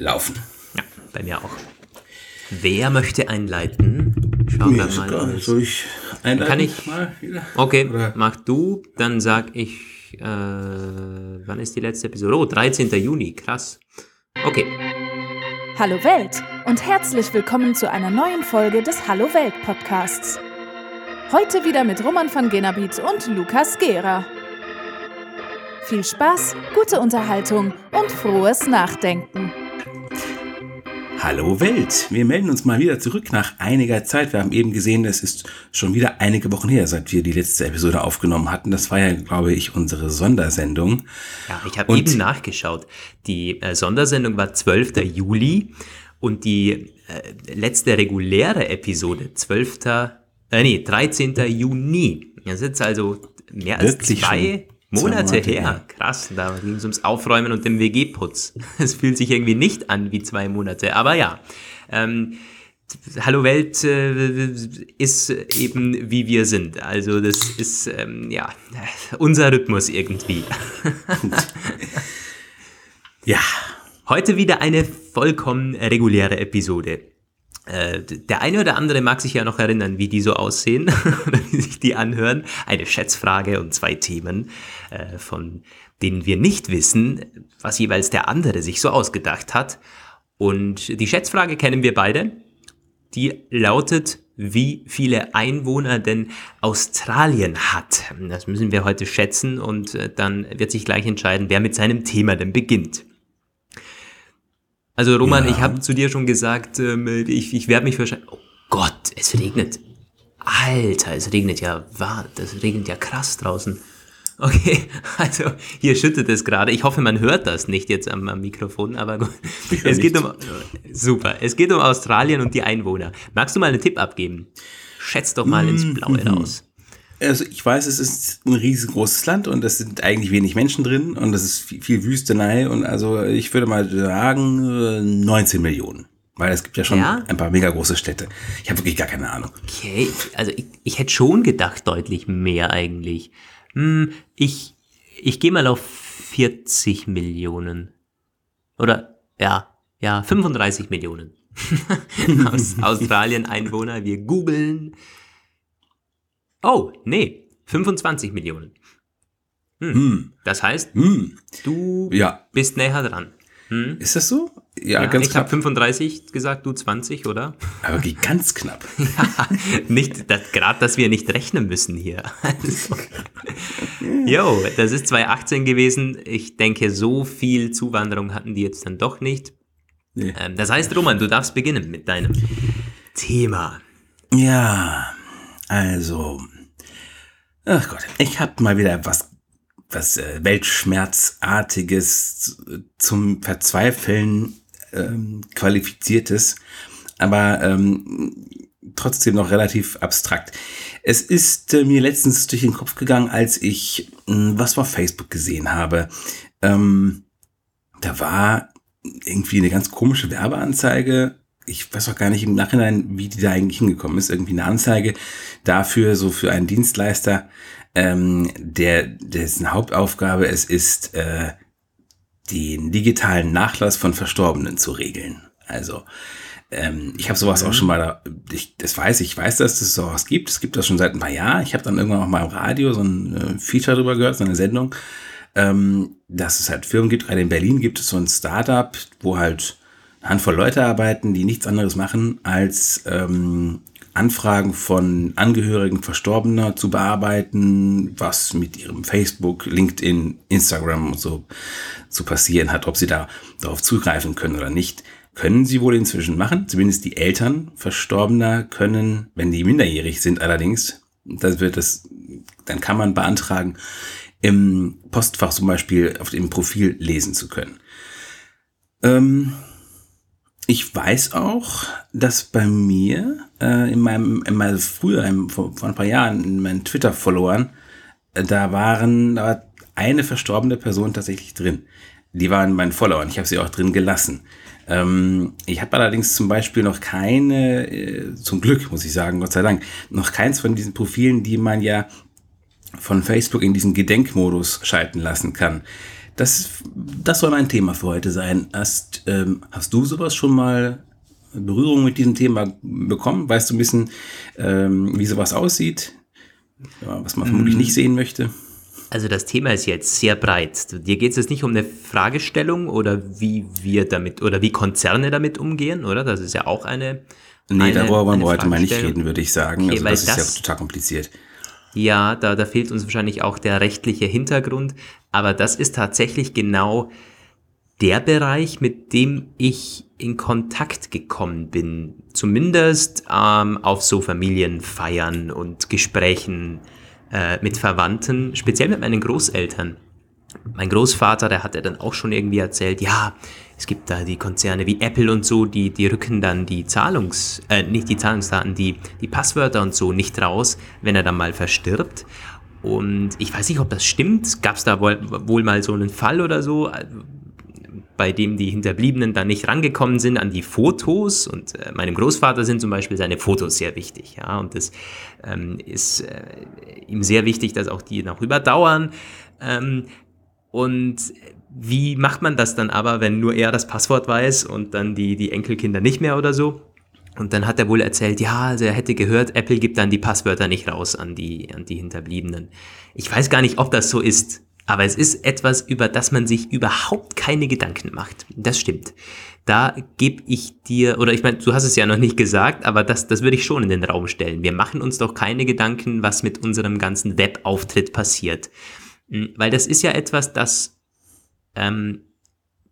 laufen. Ja, bei mir auch. Wer möchte einleiten? Schauen wir mal. Egal. Soll ich einleiten? Kann ich? Mal wieder? Okay, Oder? mach du, dann sag ich, äh, wann ist die letzte Episode? Oh, 13. Juni, krass. Okay. Hallo Welt und herzlich willkommen zu einer neuen Folge des Hallo Welt Podcasts. Heute wieder mit Roman von Genabit und Lukas Gera. Viel Spaß, gute Unterhaltung und frohes Nachdenken. Hallo Welt, wir melden uns mal wieder zurück nach einiger Zeit. Wir haben eben gesehen, es ist schon wieder einige Wochen her, seit wir die letzte Episode aufgenommen hatten. Das war ja, glaube ich, unsere Sondersendung. Ja, ich habe eben nachgeschaut. Die äh, Sondersendung war 12. Juli und die äh, letzte reguläre Episode 12. Äh, nee, 13. Juni. Das ist jetzt also mehr als zwei schon? Monate, Monate her. her. Krass, da ging es ums Aufräumen und den WG-Putz. Es fühlt sich irgendwie nicht an wie zwei Monate, aber ja. Ähm, Hallo Welt äh, ist eben wie wir sind. Also das ist ähm, ja unser Rhythmus irgendwie. ja. Heute wieder eine vollkommen reguläre Episode. Äh, der eine oder andere mag sich ja noch erinnern, wie die so aussehen oder wie sich die anhören. Eine Schätzfrage und zwei Themen, äh, von denen wir nicht wissen, was jeweils der andere sich so ausgedacht hat. Und die Schätzfrage kennen wir beide. Die lautet, wie viele Einwohner denn Australien hat. Das müssen wir heute schätzen und äh, dann wird sich gleich entscheiden, wer mit seinem Thema denn beginnt. Also Roman, ja. ich habe zu dir schon gesagt, ähm, ich, ich werde mich wahrscheinlich... Oh Gott, es regnet. Alter, es regnet ja, war, das regnet ja krass draußen. Okay, also hier schüttet es gerade. Ich hoffe, man hört das nicht jetzt am, am Mikrofon, aber gut. Es geht um super. Es geht um Australien und die Einwohner. Magst du mal einen Tipp abgeben? Schätz doch mal ins Blaue mhm. raus. Also ich weiß, es ist ein riesengroßes Land und es sind eigentlich wenig Menschen drin und es ist viel, viel Wüstenei und also ich würde mal sagen 19 äh, Millionen. Weil es gibt ja schon ja? ein paar mega große Städte. Ich habe wirklich gar keine Ahnung. Okay, also ich, ich hätte schon gedacht, deutlich mehr eigentlich. Hm, ich ich gehe mal auf 40 Millionen. Oder ja, ja, 35 Millionen. Aus Australien Einwohner. Wir googeln. Oh, nee, 25 Millionen. Hm. Hm. Das heißt, hm. du ja. bist näher dran. Hm? Ist das so? Ja, ja ganz ich knapp. Ich habe 35 gesagt, du 20, oder? Aber wie ganz knapp. ja, nicht, das, gerade, dass wir nicht rechnen müssen hier. Also. Jo, das ist 2018 gewesen. Ich denke, so viel Zuwanderung hatten die jetzt dann doch nicht. Nee. Ähm, das heißt, Roman, du darfst beginnen mit deinem Thema. Ja, also, ach Gott, ich habe mal wieder was, was äh, Weltschmerzartiges zum Verzweifeln ähm, qualifiziertes, aber ähm, trotzdem noch relativ abstrakt. Es ist äh, mir letztens durch den Kopf gegangen, als ich äh, was auf Facebook gesehen habe. Ähm, da war irgendwie eine ganz komische Werbeanzeige ich weiß auch gar nicht im Nachhinein, wie die da eigentlich hingekommen ist. Irgendwie eine Anzeige dafür, so für einen Dienstleister, ähm, der, dessen Hauptaufgabe es ist, äh, den digitalen Nachlass von Verstorbenen zu regeln. Also, ähm, ich habe sowas auch schon mal, da, ich, das weiß ich, weiß, dass es sowas gibt. Es gibt das schon seit ein paar Jahren. Ich habe dann irgendwann auch mal im Radio so ein äh, Feature drüber gehört, so eine Sendung, ähm, dass es halt Firmen gibt. Gerade in Berlin gibt es so ein Startup, wo halt Handvoll Leute arbeiten, die nichts anderes machen, als ähm, Anfragen von Angehörigen Verstorbener zu bearbeiten, was mit ihrem Facebook, LinkedIn, Instagram und so zu passieren hat, ob sie da darauf zugreifen können oder nicht. Können sie wohl inzwischen machen, zumindest die Eltern Verstorbener können, wenn die minderjährig sind allerdings, das wird das, dann kann man beantragen, im Postfach zum Beispiel auf dem Profil lesen zu können. Ähm, ich weiß auch, dass bei mir äh, in meinem, in meinem früher, in, vor, vor ein paar Jahren, in meinen Twitter-Followern, äh, da waren da war eine verstorbene Person tatsächlich drin. Die waren meinen Followern. Ich habe sie auch drin gelassen. Ähm, ich habe allerdings zum Beispiel noch keine, äh, zum Glück muss ich sagen, Gott sei Dank, noch keins von diesen Profilen, die man ja von Facebook in diesen Gedenkmodus schalten lassen kann. Das, das soll mein Thema für heute sein. Hast, ähm, hast du sowas schon mal Berührung mit diesem Thema bekommen? Weißt du ein bisschen, ähm, wie sowas aussieht? Ja, was man vermutlich mm. nicht sehen möchte? Also das Thema ist jetzt sehr breit. Dir geht es jetzt nicht um eine Fragestellung oder wie wir damit oder wie Konzerne damit umgehen, oder? Das ist ja auch eine. Nee, eine, darüber wollen wir heute mal nicht reden, würde ich sagen. Okay, also das ist das, ja total kompliziert. Ja, da, da fehlt uns wahrscheinlich auch der rechtliche Hintergrund, aber das ist tatsächlich genau der Bereich, mit dem ich in Kontakt gekommen bin. Zumindest ähm, auf so Familienfeiern und Gesprächen äh, mit Verwandten, speziell mit meinen Großeltern. Mein Großvater, der hat ja dann auch schon irgendwie erzählt, ja, es gibt da die Konzerne wie Apple und so, die, die rücken dann die Zahlungs, äh, nicht die Zahlungsdaten, die, die Passwörter und so nicht raus, wenn er dann mal verstirbt. Und ich weiß nicht, ob das stimmt. Gab es da wohl, wohl mal so einen Fall oder so, bei dem die Hinterbliebenen dann nicht rangekommen sind an die Fotos. Und äh, meinem Großvater sind zum Beispiel seine Fotos sehr wichtig. Ja, und das ähm, ist äh, ihm sehr wichtig, dass auch die noch überdauern. Ähm, und wie macht man das dann aber, wenn nur er das Passwort weiß und dann die, die Enkelkinder nicht mehr oder so? Und dann hat er wohl erzählt, ja, also er hätte gehört, Apple gibt dann die Passwörter nicht raus an die, an die Hinterbliebenen. Ich weiß gar nicht, ob das so ist. Aber es ist etwas, über das man sich überhaupt keine Gedanken macht. Das stimmt. Da gebe ich dir, oder ich meine, du hast es ja noch nicht gesagt, aber das, das würde ich schon in den Raum stellen. Wir machen uns doch keine Gedanken, was mit unserem ganzen Webauftritt passiert. Hm, weil das ist ja etwas, das ähm, hm,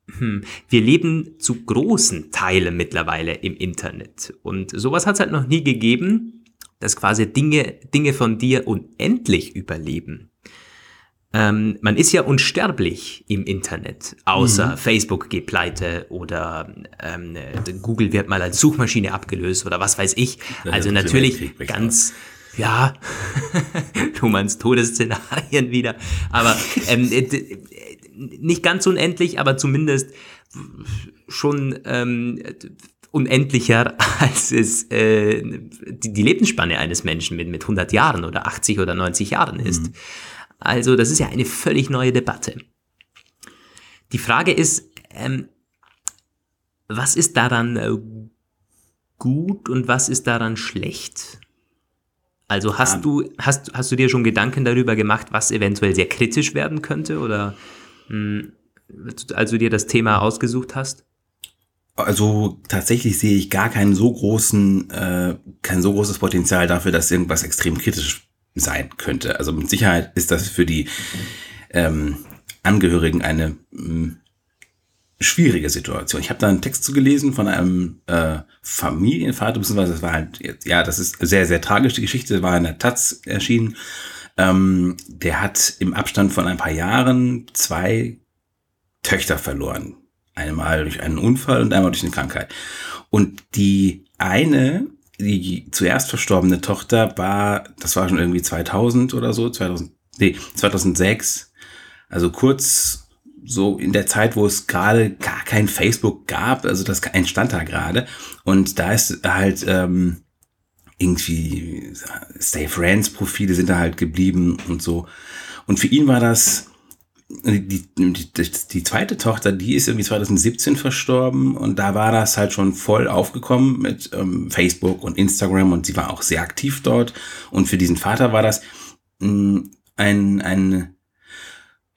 wir leben zu großen Teilen mittlerweile im Internet. Und sowas hat es halt noch nie gegeben, dass quasi Dinge, Dinge von dir unendlich überleben. Ähm, man ist ja unsterblich im Internet, außer mhm. Facebook geht pleite oder ähm, Google wird mal als Suchmaschine abgelöst oder was weiß ich. Also natürlich ganz, ja, du meinst Todesszenarien wieder, aber ähm, äh, nicht ganz unendlich, aber zumindest schon ähm, unendlicher, als es äh, die, die Lebensspanne eines Menschen mit, mit 100 Jahren oder 80 oder 90 Jahren ist. Mhm. Also das ist ja eine völlig neue Debatte. Die Frage ist, ähm, was ist daran äh, gut und was ist daran schlecht? Also hast du hast hast du dir schon Gedanken darüber gemacht, was eventuell sehr kritisch werden könnte oder als du dir das Thema ausgesucht hast? Also tatsächlich sehe ich gar keinen so großen, äh, kein so großes Potenzial dafür, dass irgendwas extrem kritisch sein könnte. Also mit Sicherheit ist das für die ähm, Angehörigen eine mh, mm, schwierige Situation. Ich habe da einen Text zugelesen von einem äh, Familienvater, beziehungsweise das war halt, ja, das ist sehr, sehr tragische Geschichte, war in der Taz erschienen. Ähm, der hat im Abstand von ein paar Jahren zwei Töchter verloren. Einmal durch einen Unfall und einmal durch eine Krankheit. Und die eine die zuerst verstorbene Tochter war, das war schon irgendwie 2000 oder so, 2000, nee, 2006. Also kurz so in der Zeit, wo es gerade gar kein Facebook gab, also das entstand da gerade. Und da ist halt ähm, irgendwie Stay Friends Profile sind da halt geblieben und so. Und für ihn war das die, die, die, zweite Tochter, die ist irgendwie 2017 verstorben und da war das halt schon voll aufgekommen mit ähm, Facebook und Instagram und sie war auch sehr aktiv dort. Und für diesen Vater war das mh, mm, ein, ein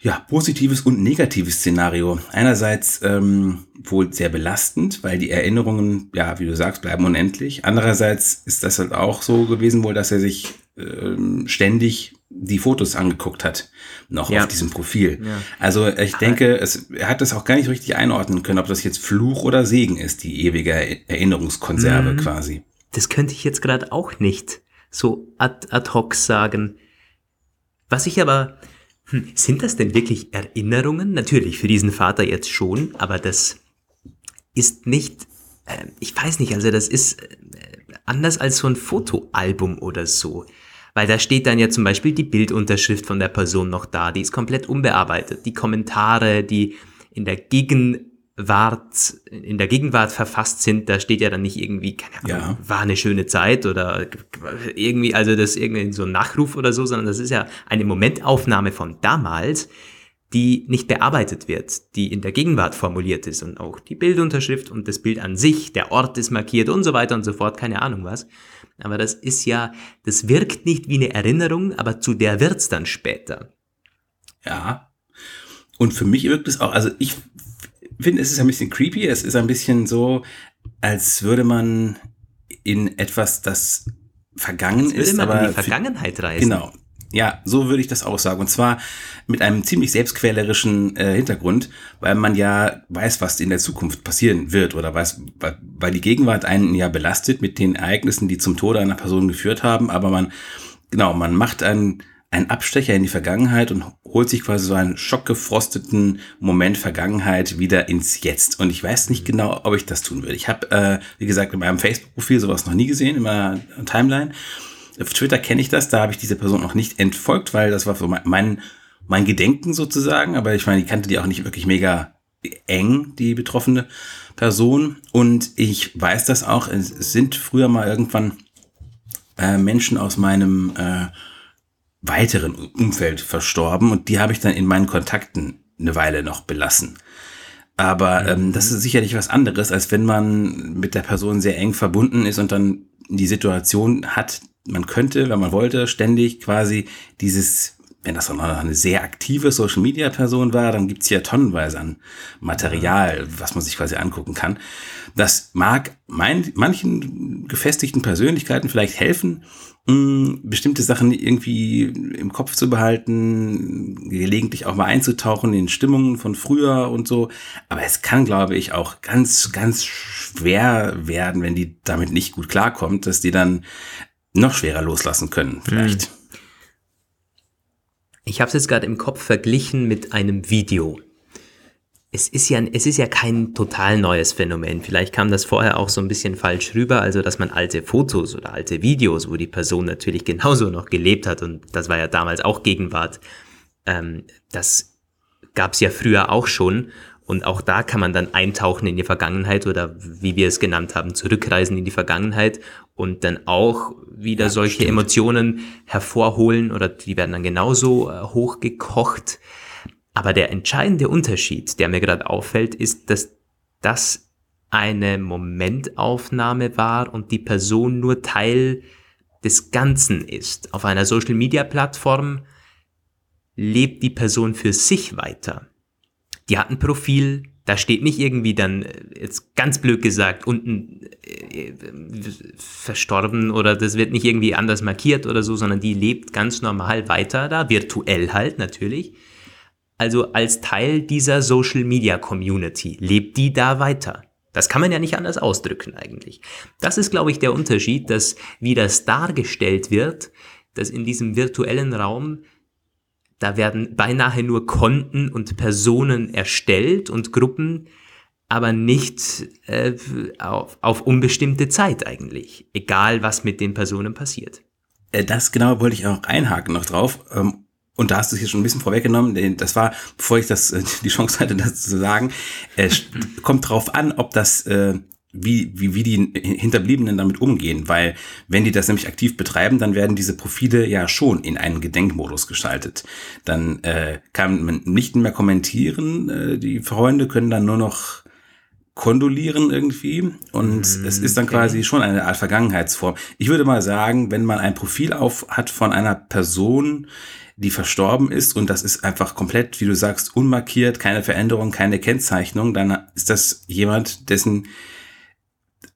ja, positives und negatives Szenario. Einerseits ähm, wohl sehr belastend, weil die Erinnerungen, ja, wie du sagst, bleiben unendlich. Andererseits ist das halt auch so gewesen wohl, dass er sich ähm, ständig die Fotos angeguckt hat, noch ja. auf diesem Profil. Ja. Also ich denke, es, er hat das auch gar nicht richtig einordnen können, ob das jetzt Fluch oder Segen ist, die ewige Erinnerungskonserve mhm. quasi. Das könnte ich jetzt gerade auch nicht so ad, ad hoc sagen. Was ich aber, hm, sind das denn wirklich Erinnerungen? Natürlich, für diesen Vater jetzt schon, aber das ist nicht, äh, ich weiß nicht, also das ist äh, anders als so ein Fotoalbum oder so. Weil da steht dann ja zum Beispiel die Bildunterschrift von der Person noch da, die ist komplett unbearbeitet. Die Kommentare, die in der Gegenwart, in der Gegenwart verfasst sind, da steht ja dann nicht irgendwie, keine Ahnung, ja. war eine schöne Zeit oder irgendwie, also das irgendwie so ein Nachruf oder so, sondern das ist ja eine Momentaufnahme von damals, die nicht bearbeitet wird, die in der Gegenwart formuliert ist und auch die Bildunterschrift und das Bild an sich, der Ort ist markiert und so weiter und so fort, keine Ahnung was. Aber das ist ja, das wirkt nicht wie eine Erinnerung, aber zu der wird's dann später. Ja. Und für mich wirkt es auch, also ich finde, es ist ein bisschen creepy, es ist ein bisschen so, als würde man in etwas, das vergangen würde ist, man aber in die Vergangenheit reisen. Genau. Ja, so würde ich das auch sagen. Und zwar mit einem ziemlich selbstquälerischen äh, Hintergrund, weil man ja weiß, was in der Zukunft passieren wird oder weiß, weil die Gegenwart einen ja belastet mit den Ereignissen, die zum Tode einer Person geführt haben. Aber man, genau, man macht einen, einen Abstecher in die Vergangenheit und holt sich quasi so einen schockgefrosteten Moment Vergangenheit wieder ins Jetzt. Und ich weiß nicht genau, ob ich das tun würde. Ich habe, äh, wie gesagt, in meinem Facebook-Profil sowas noch nie gesehen, in meiner Timeline. Auf Twitter kenne ich das, da habe ich diese Person noch nicht entfolgt, weil das war so mein, mein Gedenken sozusagen, aber ich meine, ich kannte die auch nicht wirklich mega eng, die betroffene Person. Und ich weiß das auch, es sind früher mal irgendwann äh, Menschen aus meinem äh, weiteren Umfeld verstorben und die habe ich dann in meinen Kontakten eine Weile noch belassen. Aber ähm, das ist sicherlich was anderes, als wenn man mit der Person sehr eng verbunden ist und dann die Situation hat, man könnte, wenn man wollte, ständig quasi dieses, wenn das noch eine sehr aktive Social Media Person war, dann gibt's hier tonnenweise an Material, was man sich quasi angucken kann. Das mag mein, manchen gefestigten Persönlichkeiten vielleicht helfen, mh, bestimmte Sachen irgendwie im Kopf zu behalten, gelegentlich auch mal einzutauchen in Stimmungen von früher und so. Aber es kann, glaube ich, auch ganz, ganz schwer werden, wenn die damit nicht gut klarkommt, dass die dann noch schwerer loslassen können, vielleicht. Ich habe es jetzt gerade im Kopf verglichen mit einem Video. Es ist, ja, es ist ja kein total neues Phänomen. Vielleicht kam das vorher auch so ein bisschen falsch rüber, also dass man alte Fotos oder alte Videos, wo die Person natürlich genauso noch gelebt hat, und das war ja damals auch Gegenwart, ähm, das gab es ja früher auch schon. Und auch da kann man dann eintauchen in die Vergangenheit oder wie wir es genannt haben, zurückreisen in die Vergangenheit und dann auch wieder Ja, solche stimmt. Emotionen hervorholen oder die werden dann genauso äh, hochgekocht. Aber der entscheidende Unterschied, der mir gerade auffällt, ist, dass das eine Momentaufnahme war und die Person nur Teil des Ganzen ist. Auf einer Social-Media-Plattform lebt die Person für sich weiter. Die hat ein Profil, da steht nicht irgendwie dann, äh, jetzt ganz blöd gesagt, unten äh, äh, verstorben oder das wird nicht irgendwie anders markiert oder so, sondern die lebt ganz normal weiter da, virtuell halt natürlich. Also als Teil dieser Social Media Community lebt die da weiter. Das kann man ja nicht anders ausdrücken eigentlich. Das ist, glaube ich, der Unterschied, dass wie das dargestellt wird, dass in diesem virtuellen Raum da werden beinahe nur Konten und Personen erstellt und Gruppen, aber nicht äh, auf, auf unbestimmte Zeit eigentlich. Egal, was mit den Personen passiert. Äh, Das genau wollte ich auch einhaken noch drauf. Ähm, Und da hast du es hier schon ein bisschen vorweggenommen. Das war, bevor ich das, äh, die Chance hatte, das zu sagen, äh, st- kommt drauf an, ob das, äh, wie, wie, wie die Hinterbliebenen damit umgehen. Weil wenn die das nämlich aktiv betreiben, dann werden diese Profile ja schon in einen Gedenkmodus geschaltet. Dann äh, kann man nicht mehr kommentieren. Äh, die Freunde können dann nur noch kondolieren irgendwie und es ist dann okay. quasi schon eine Art Vergangenheitsform. Ich würde mal sagen, wenn man ein Profil auf hat von einer Person, die verstorben ist und das ist einfach komplett, wie du sagst, unmarkiert, keine Veränderung, keine Kennzeichnung, dann ist das jemand, dessen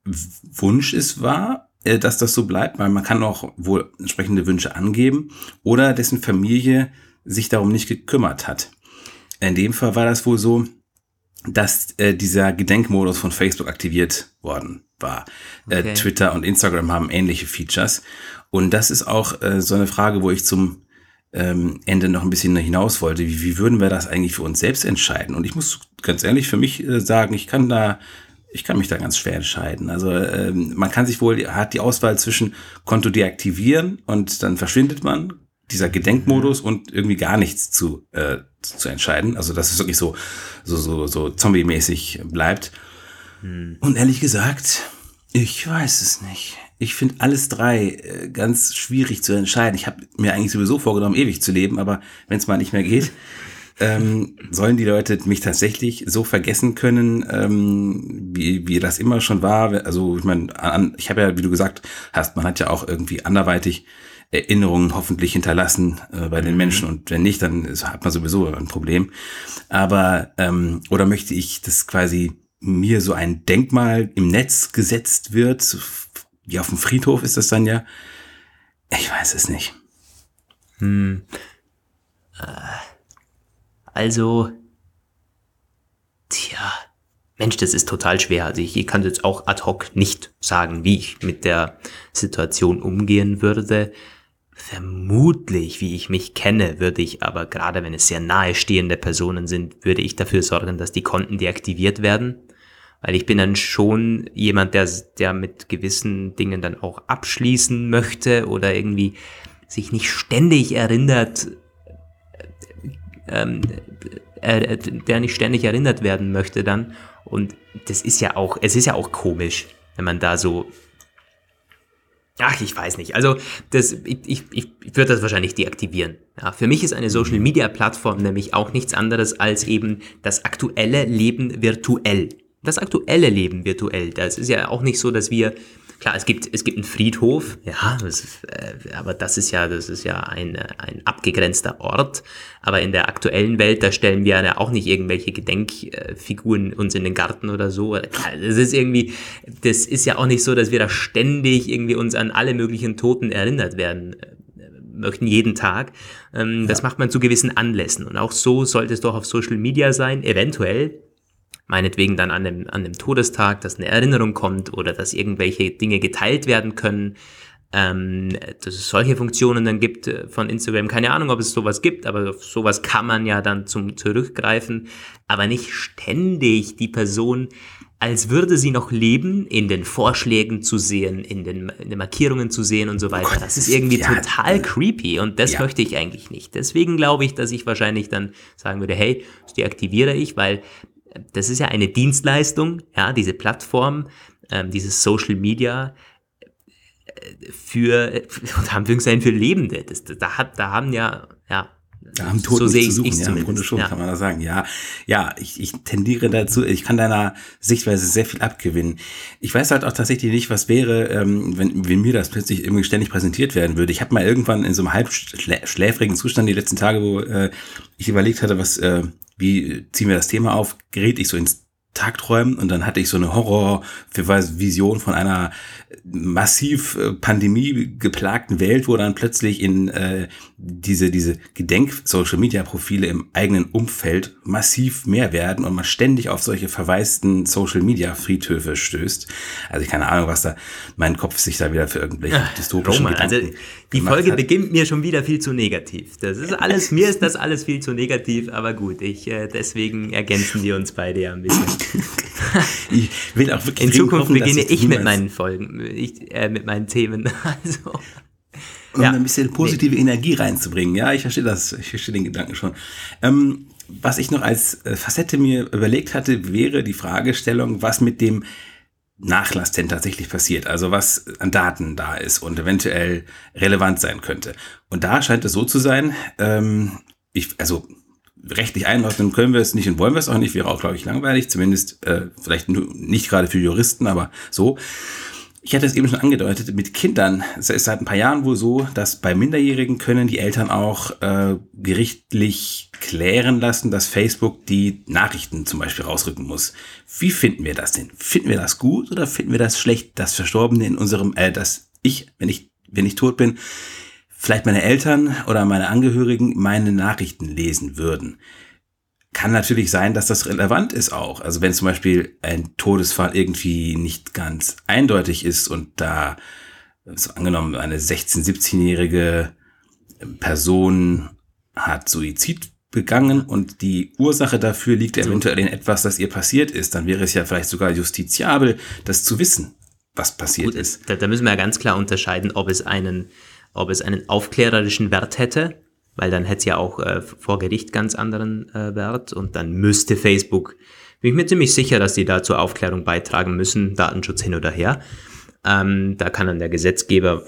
Wunsch es war, äh, dass das so bleibt, weil man kann auch wohl entsprechende Wünsche angeben oder dessen Familie sich darum nicht gekümmert hat. In dem Fall war das wohl so, dass äh, dieser Gedenkmodus von Facebook aktiviert worden war. Okay. Äh, Twitter und Instagram haben ähnliche Features. Und das ist auch äh, so eine Frage, wo ich zum ähm, Ende noch ein bisschen hinaus wollte. Wie, wie würden wir das eigentlich für uns selbst entscheiden? Und ich muss ganz ehrlich für mich äh, sagen, ich kann da, ich kann mich da ganz schwer entscheiden. Also ähm, man kann sich wohl, hat die Auswahl zwischen Konto deaktivieren und dann verschwindet man, dieser Gedenkmodus und irgendwie gar nichts zu, äh, zu entscheiden. Also dass es wirklich so, so, so, so zombie-mäßig bleibt. Und ehrlich gesagt, ich weiß es nicht. Ich finde alles drei äh, ganz schwierig zu entscheiden. Ich habe mir eigentlich sowieso vorgenommen, ewig zu leben, aber wenn es mal nicht mehr geht, ähm, sollen die Leute mich tatsächlich so vergessen können, ähm, wie, wie das immer schon war? Also ich meine, ich habe ja, wie du gesagt hast, man hat ja auch irgendwie anderweitig Erinnerungen hoffentlich hinterlassen äh, bei den mhm. Menschen und wenn nicht, dann ist, hat man sowieso ein Problem. Aber ähm, oder möchte ich, dass quasi mir so ein Denkmal im Netz gesetzt wird, wie auf dem Friedhof ist das dann ja? Ich weiß es nicht. Hm. Äh, also, tja, Mensch, das ist total schwer. Also ich, ich kann jetzt auch ad hoc nicht sagen, wie ich mit der Situation umgehen würde. Vermutlich, wie ich mich kenne, würde ich aber, gerade wenn es sehr nahestehende Personen sind, würde ich dafür sorgen, dass die Konten deaktiviert werden. Weil ich bin dann schon jemand, der, der mit gewissen Dingen dann auch abschließen möchte oder irgendwie sich nicht ständig erinnert, ähm, äh, der nicht ständig erinnert werden möchte dann. Und das ist ja auch, es ist ja auch komisch, wenn man da so Ach, ich weiß nicht. Also, das, ich, ich, ich würde das wahrscheinlich deaktivieren. Ja, für mich ist eine Social Media Plattform nämlich auch nichts anderes als eben das aktuelle Leben virtuell. Das aktuelle Leben virtuell. Das ist ja auch nicht so, dass wir Klar, es gibt, es gibt einen Friedhof, ja, das, äh, aber das ist ja, das ist ja ein, ein abgegrenzter Ort. Aber in der aktuellen Welt, da stellen wir ja auch nicht irgendwelche Gedenkfiguren uns in den Garten oder so. Das ist irgendwie, das ist ja auch nicht so, dass wir da ständig irgendwie uns an alle möglichen Toten erinnert werden äh, möchten jeden Tag. Ähm, ja. Das macht man zu gewissen Anlässen. Und auch so sollte es doch auf Social Media sein, eventuell meinetwegen dann an dem, an dem Todestag, dass eine Erinnerung kommt oder dass irgendwelche Dinge geteilt werden können, ähm, dass es solche Funktionen dann gibt äh, von Instagram. Keine Ahnung, ob es sowas gibt, aber auf sowas kann man ja dann zum zurückgreifen, aber nicht ständig die Person als würde sie noch leben, in den Vorschlägen zu sehen, in den, in den Markierungen zu sehen und so weiter. Oh Gott, das ist irgendwie ja, total creepy und das ja. möchte ich eigentlich nicht. Deswegen glaube ich, dass ich wahrscheinlich dann sagen würde, hey, das deaktiviere ich, weil das ist ja eine Dienstleistung, ja, diese Plattform, ähm, dieses Social Media äh, für, unter Anführungszeichen für Lebende. Das, da, hat, da haben ja, ja, da haben Toten so sehe zu suchen, ja, im Grunde schon, ja. kann man da sagen. Ja, ja, ich, ich tendiere dazu, ich kann deiner Sichtweise sehr viel abgewinnen. Ich weiß halt auch tatsächlich nicht, was wäre, ähm, wenn, wenn mir das plötzlich irgendwie ständig präsentiert werden würde. Ich habe mal irgendwann in so einem halb schläfrigen Zustand die letzten Tage, wo äh, ich überlegt hatte, was, äh, wie ziehen wir das Thema auf, gerät ich so ins Tagträumen und dann hatte ich so eine Horrorvision von einer massiv äh, Pandemie geplagten Welt, wo dann plötzlich in äh, diese diese Gedenk-Social Media Profile im eigenen Umfeld massiv mehr werden und man ständig auf solche verwaisten Social Media Friedhöfe stößt. Also ich keine Ahnung, was da mein Kopf sich da wieder für irgendwelche Ach, dystopischen Roman, also die Folge hat. beginnt mir schon wieder viel zu negativ. Das ist alles mir ist das alles viel zu negativ, aber gut, ich äh, deswegen ergänzen wir uns beide ja ein bisschen. ich will auch wirklich In Zukunft hoffen, beginne ich mit meinen Folgen, ich, äh, mit meinen Themen. Also, um ja. ein bisschen positive nee. Energie reinzubringen. Ja, ich verstehe das, ich verstehe den Gedanken schon. Ähm, was ich noch als äh, Facette mir überlegt hatte, wäre die Fragestellung, was mit dem Nachlass denn tatsächlich passiert, also was an Daten da ist und eventuell relevant sein könnte. Und da scheint es so zu sein, ähm, ich, also rechtlich einordnen können wir es nicht und wollen wir es auch nicht, wäre auch, glaube ich, langweilig, zumindest äh, vielleicht nicht gerade für Juristen, aber so. Ich hatte es eben schon angedeutet, mit Kindern, es ist seit ein paar Jahren wohl so, dass bei Minderjährigen können die Eltern auch äh, gerichtlich klären lassen, dass Facebook die Nachrichten zum Beispiel rausrücken muss. Wie finden wir das denn? Finden wir das gut oder finden wir das schlecht, dass Verstorbene in unserem, äh, dass ich, wenn ich, wenn ich tot bin, vielleicht meine Eltern oder meine Angehörigen meine Nachrichten lesen würden. Kann natürlich sein, dass das relevant ist auch. Also wenn zum Beispiel ein Todesfall irgendwie nicht ganz eindeutig ist und da, so angenommen, eine 16-, 17-jährige Person hat Suizid begangen und die Ursache dafür liegt eventuell in etwas, das ihr passiert ist, dann wäre es ja vielleicht sogar justiziabel, das zu wissen, was passiert Gut, ist. Da, da müssen wir ja ganz klar unterscheiden, ob es einen ob es einen aufklärerischen Wert hätte, weil dann hätte es ja auch äh, vor Gericht ganz anderen äh, Wert und dann müsste Facebook, bin ich mir ziemlich sicher, dass die da zur Aufklärung beitragen müssen, Datenschutz hin oder her. Ähm, da kann dann der Gesetzgeber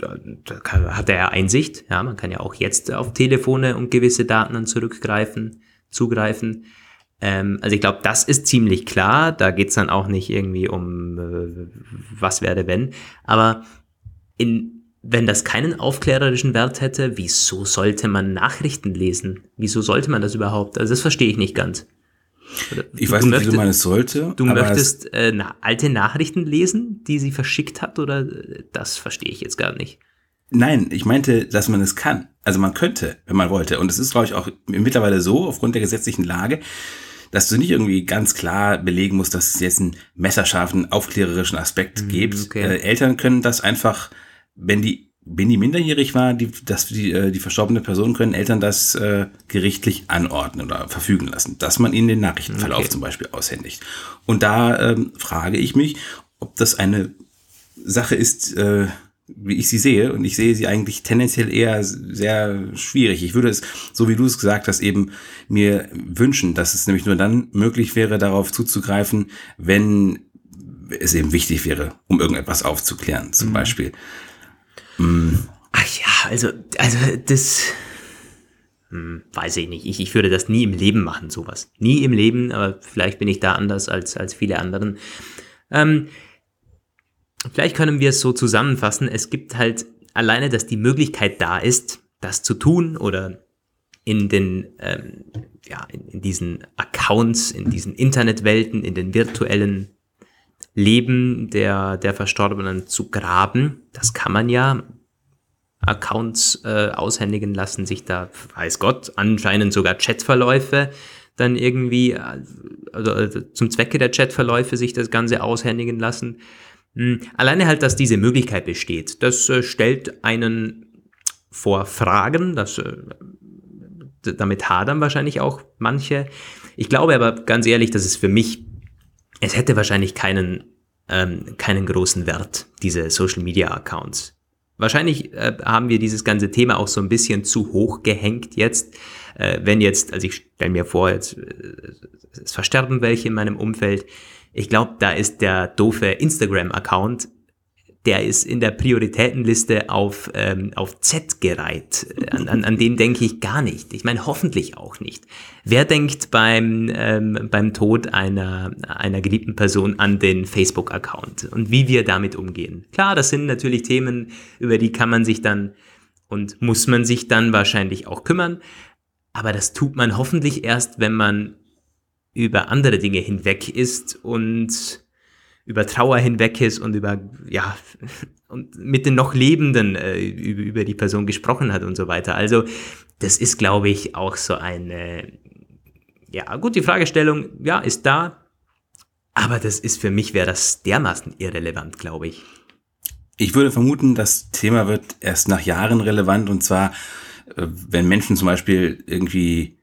kann, da hat er ja Einsicht. Ja, man kann ja auch jetzt auf Telefone und gewisse Daten dann zurückgreifen, zugreifen. Ähm, also ich glaube, das ist ziemlich klar. Da geht's dann auch nicht irgendwie um äh, was werde wenn. Aber in, wenn das keinen aufklärerischen Wert hätte, wieso sollte man Nachrichten lesen? Wieso sollte man das überhaupt? Also das verstehe ich nicht ganz. Ich du, weiß nicht, möchtest, wie man es sollte. Du möchtest äh, na, alte Nachrichten lesen, die sie verschickt hat, oder das verstehe ich jetzt gar nicht. Nein, ich meinte, dass man es kann. Also man könnte, wenn man wollte. Und es ist, glaube ich, auch mittlerweile so, aufgrund der gesetzlichen Lage, dass du nicht irgendwie ganz klar belegen musst, dass es jetzt einen messerscharfen, aufklärerischen Aspekt mhm, gibt. Okay. Äh, Eltern können das einfach, wenn die wenn die minderjährig war, die, dass die, äh, die verstorbene Person können Eltern das äh, gerichtlich anordnen oder verfügen lassen, dass man ihnen den Nachrichtenverlauf okay. zum Beispiel aushändigt. Und da ähm, frage ich mich, ob das eine Sache ist, äh, wie ich sie sehe, und ich sehe sie eigentlich tendenziell eher sehr schwierig. Ich würde es, so wie du es gesagt hast, eben mir wünschen, dass es nämlich nur dann möglich wäre, darauf zuzugreifen, wenn es eben wichtig wäre, um irgendetwas aufzuklären, zum mhm. Beispiel. Mhm. Ach ja, also, also das hm, weiß ich nicht. Ich, ich würde das nie im Leben machen, sowas. Nie im Leben, aber vielleicht bin ich da anders als, als viele anderen. Ähm, Vielleicht können wir es so zusammenfassen. Es gibt halt alleine, dass die Möglichkeit da ist, das zu tun oder in den, ähm, ja, in, in diesen Accounts, in diesen Internetwelten, in den virtuellen Leben der, der Verstorbenen zu graben. Das kann man ja. Accounts äh, aushändigen lassen, sich da, weiß Gott, anscheinend sogar Chatverläufe dann irgendwie, äh, also, also zum Zwecke der Chatverläufe sich das Ganze aushändigen lassen. Hm, alleine halt, dass diese Möglichkeit besteht, das äh, stellt einen vor Fragen, das, äh, damit hadern wahrscheinlich auch manche. Ich glaube aber ganz ehrlich, dass es für mich, es hätte wahrscheinlich keinen, ähm, keinen großen Wert, diese Social Media Accounts. Wahrscheinlich äh, haben wir dieses ganze Thema auch so ein bisschen zu hoch gehängt jetzt. Äh, wenn jetzt, also ich stelle mir vor, jetzt äh, es versterben welche in meinem Umfeld, ich glaube, da ist der doofe Instagram-Account, der ist in der Prioritätenliste auf, ähm, auf Z gereiht. An, an, an den denke ich gar nicht. Ich meine, hoffentlich auch nicht. Wer denkt beim, ähm, beim Tod einer, einer geliebten Person an den Facebook-Account und wie wir damit umgehen? Klar, das sind natürlich Themen, über die kann man sich dann und muss man sich dann wahrscheinlich auch kümmern. Aber das tut man hoffentlich erst, wenn man über andere Dinge hinweg ist und über Trauer hinweg ist und über, ja, und mit den noch Lebenden äh, über, über die Person gesprochen hat und so weiter. Also, das ist, glaube ich, auch so eine, ja, gut, die Fragestellung, ja, ist da, aber das ist für mich, wäre das dermaßen irrelevant, glaube ich. Ich würde vermuten, das Thema wird erst nach Jahren relevant und zwar, äh, wenn Menschen zum Beispiel irgendwie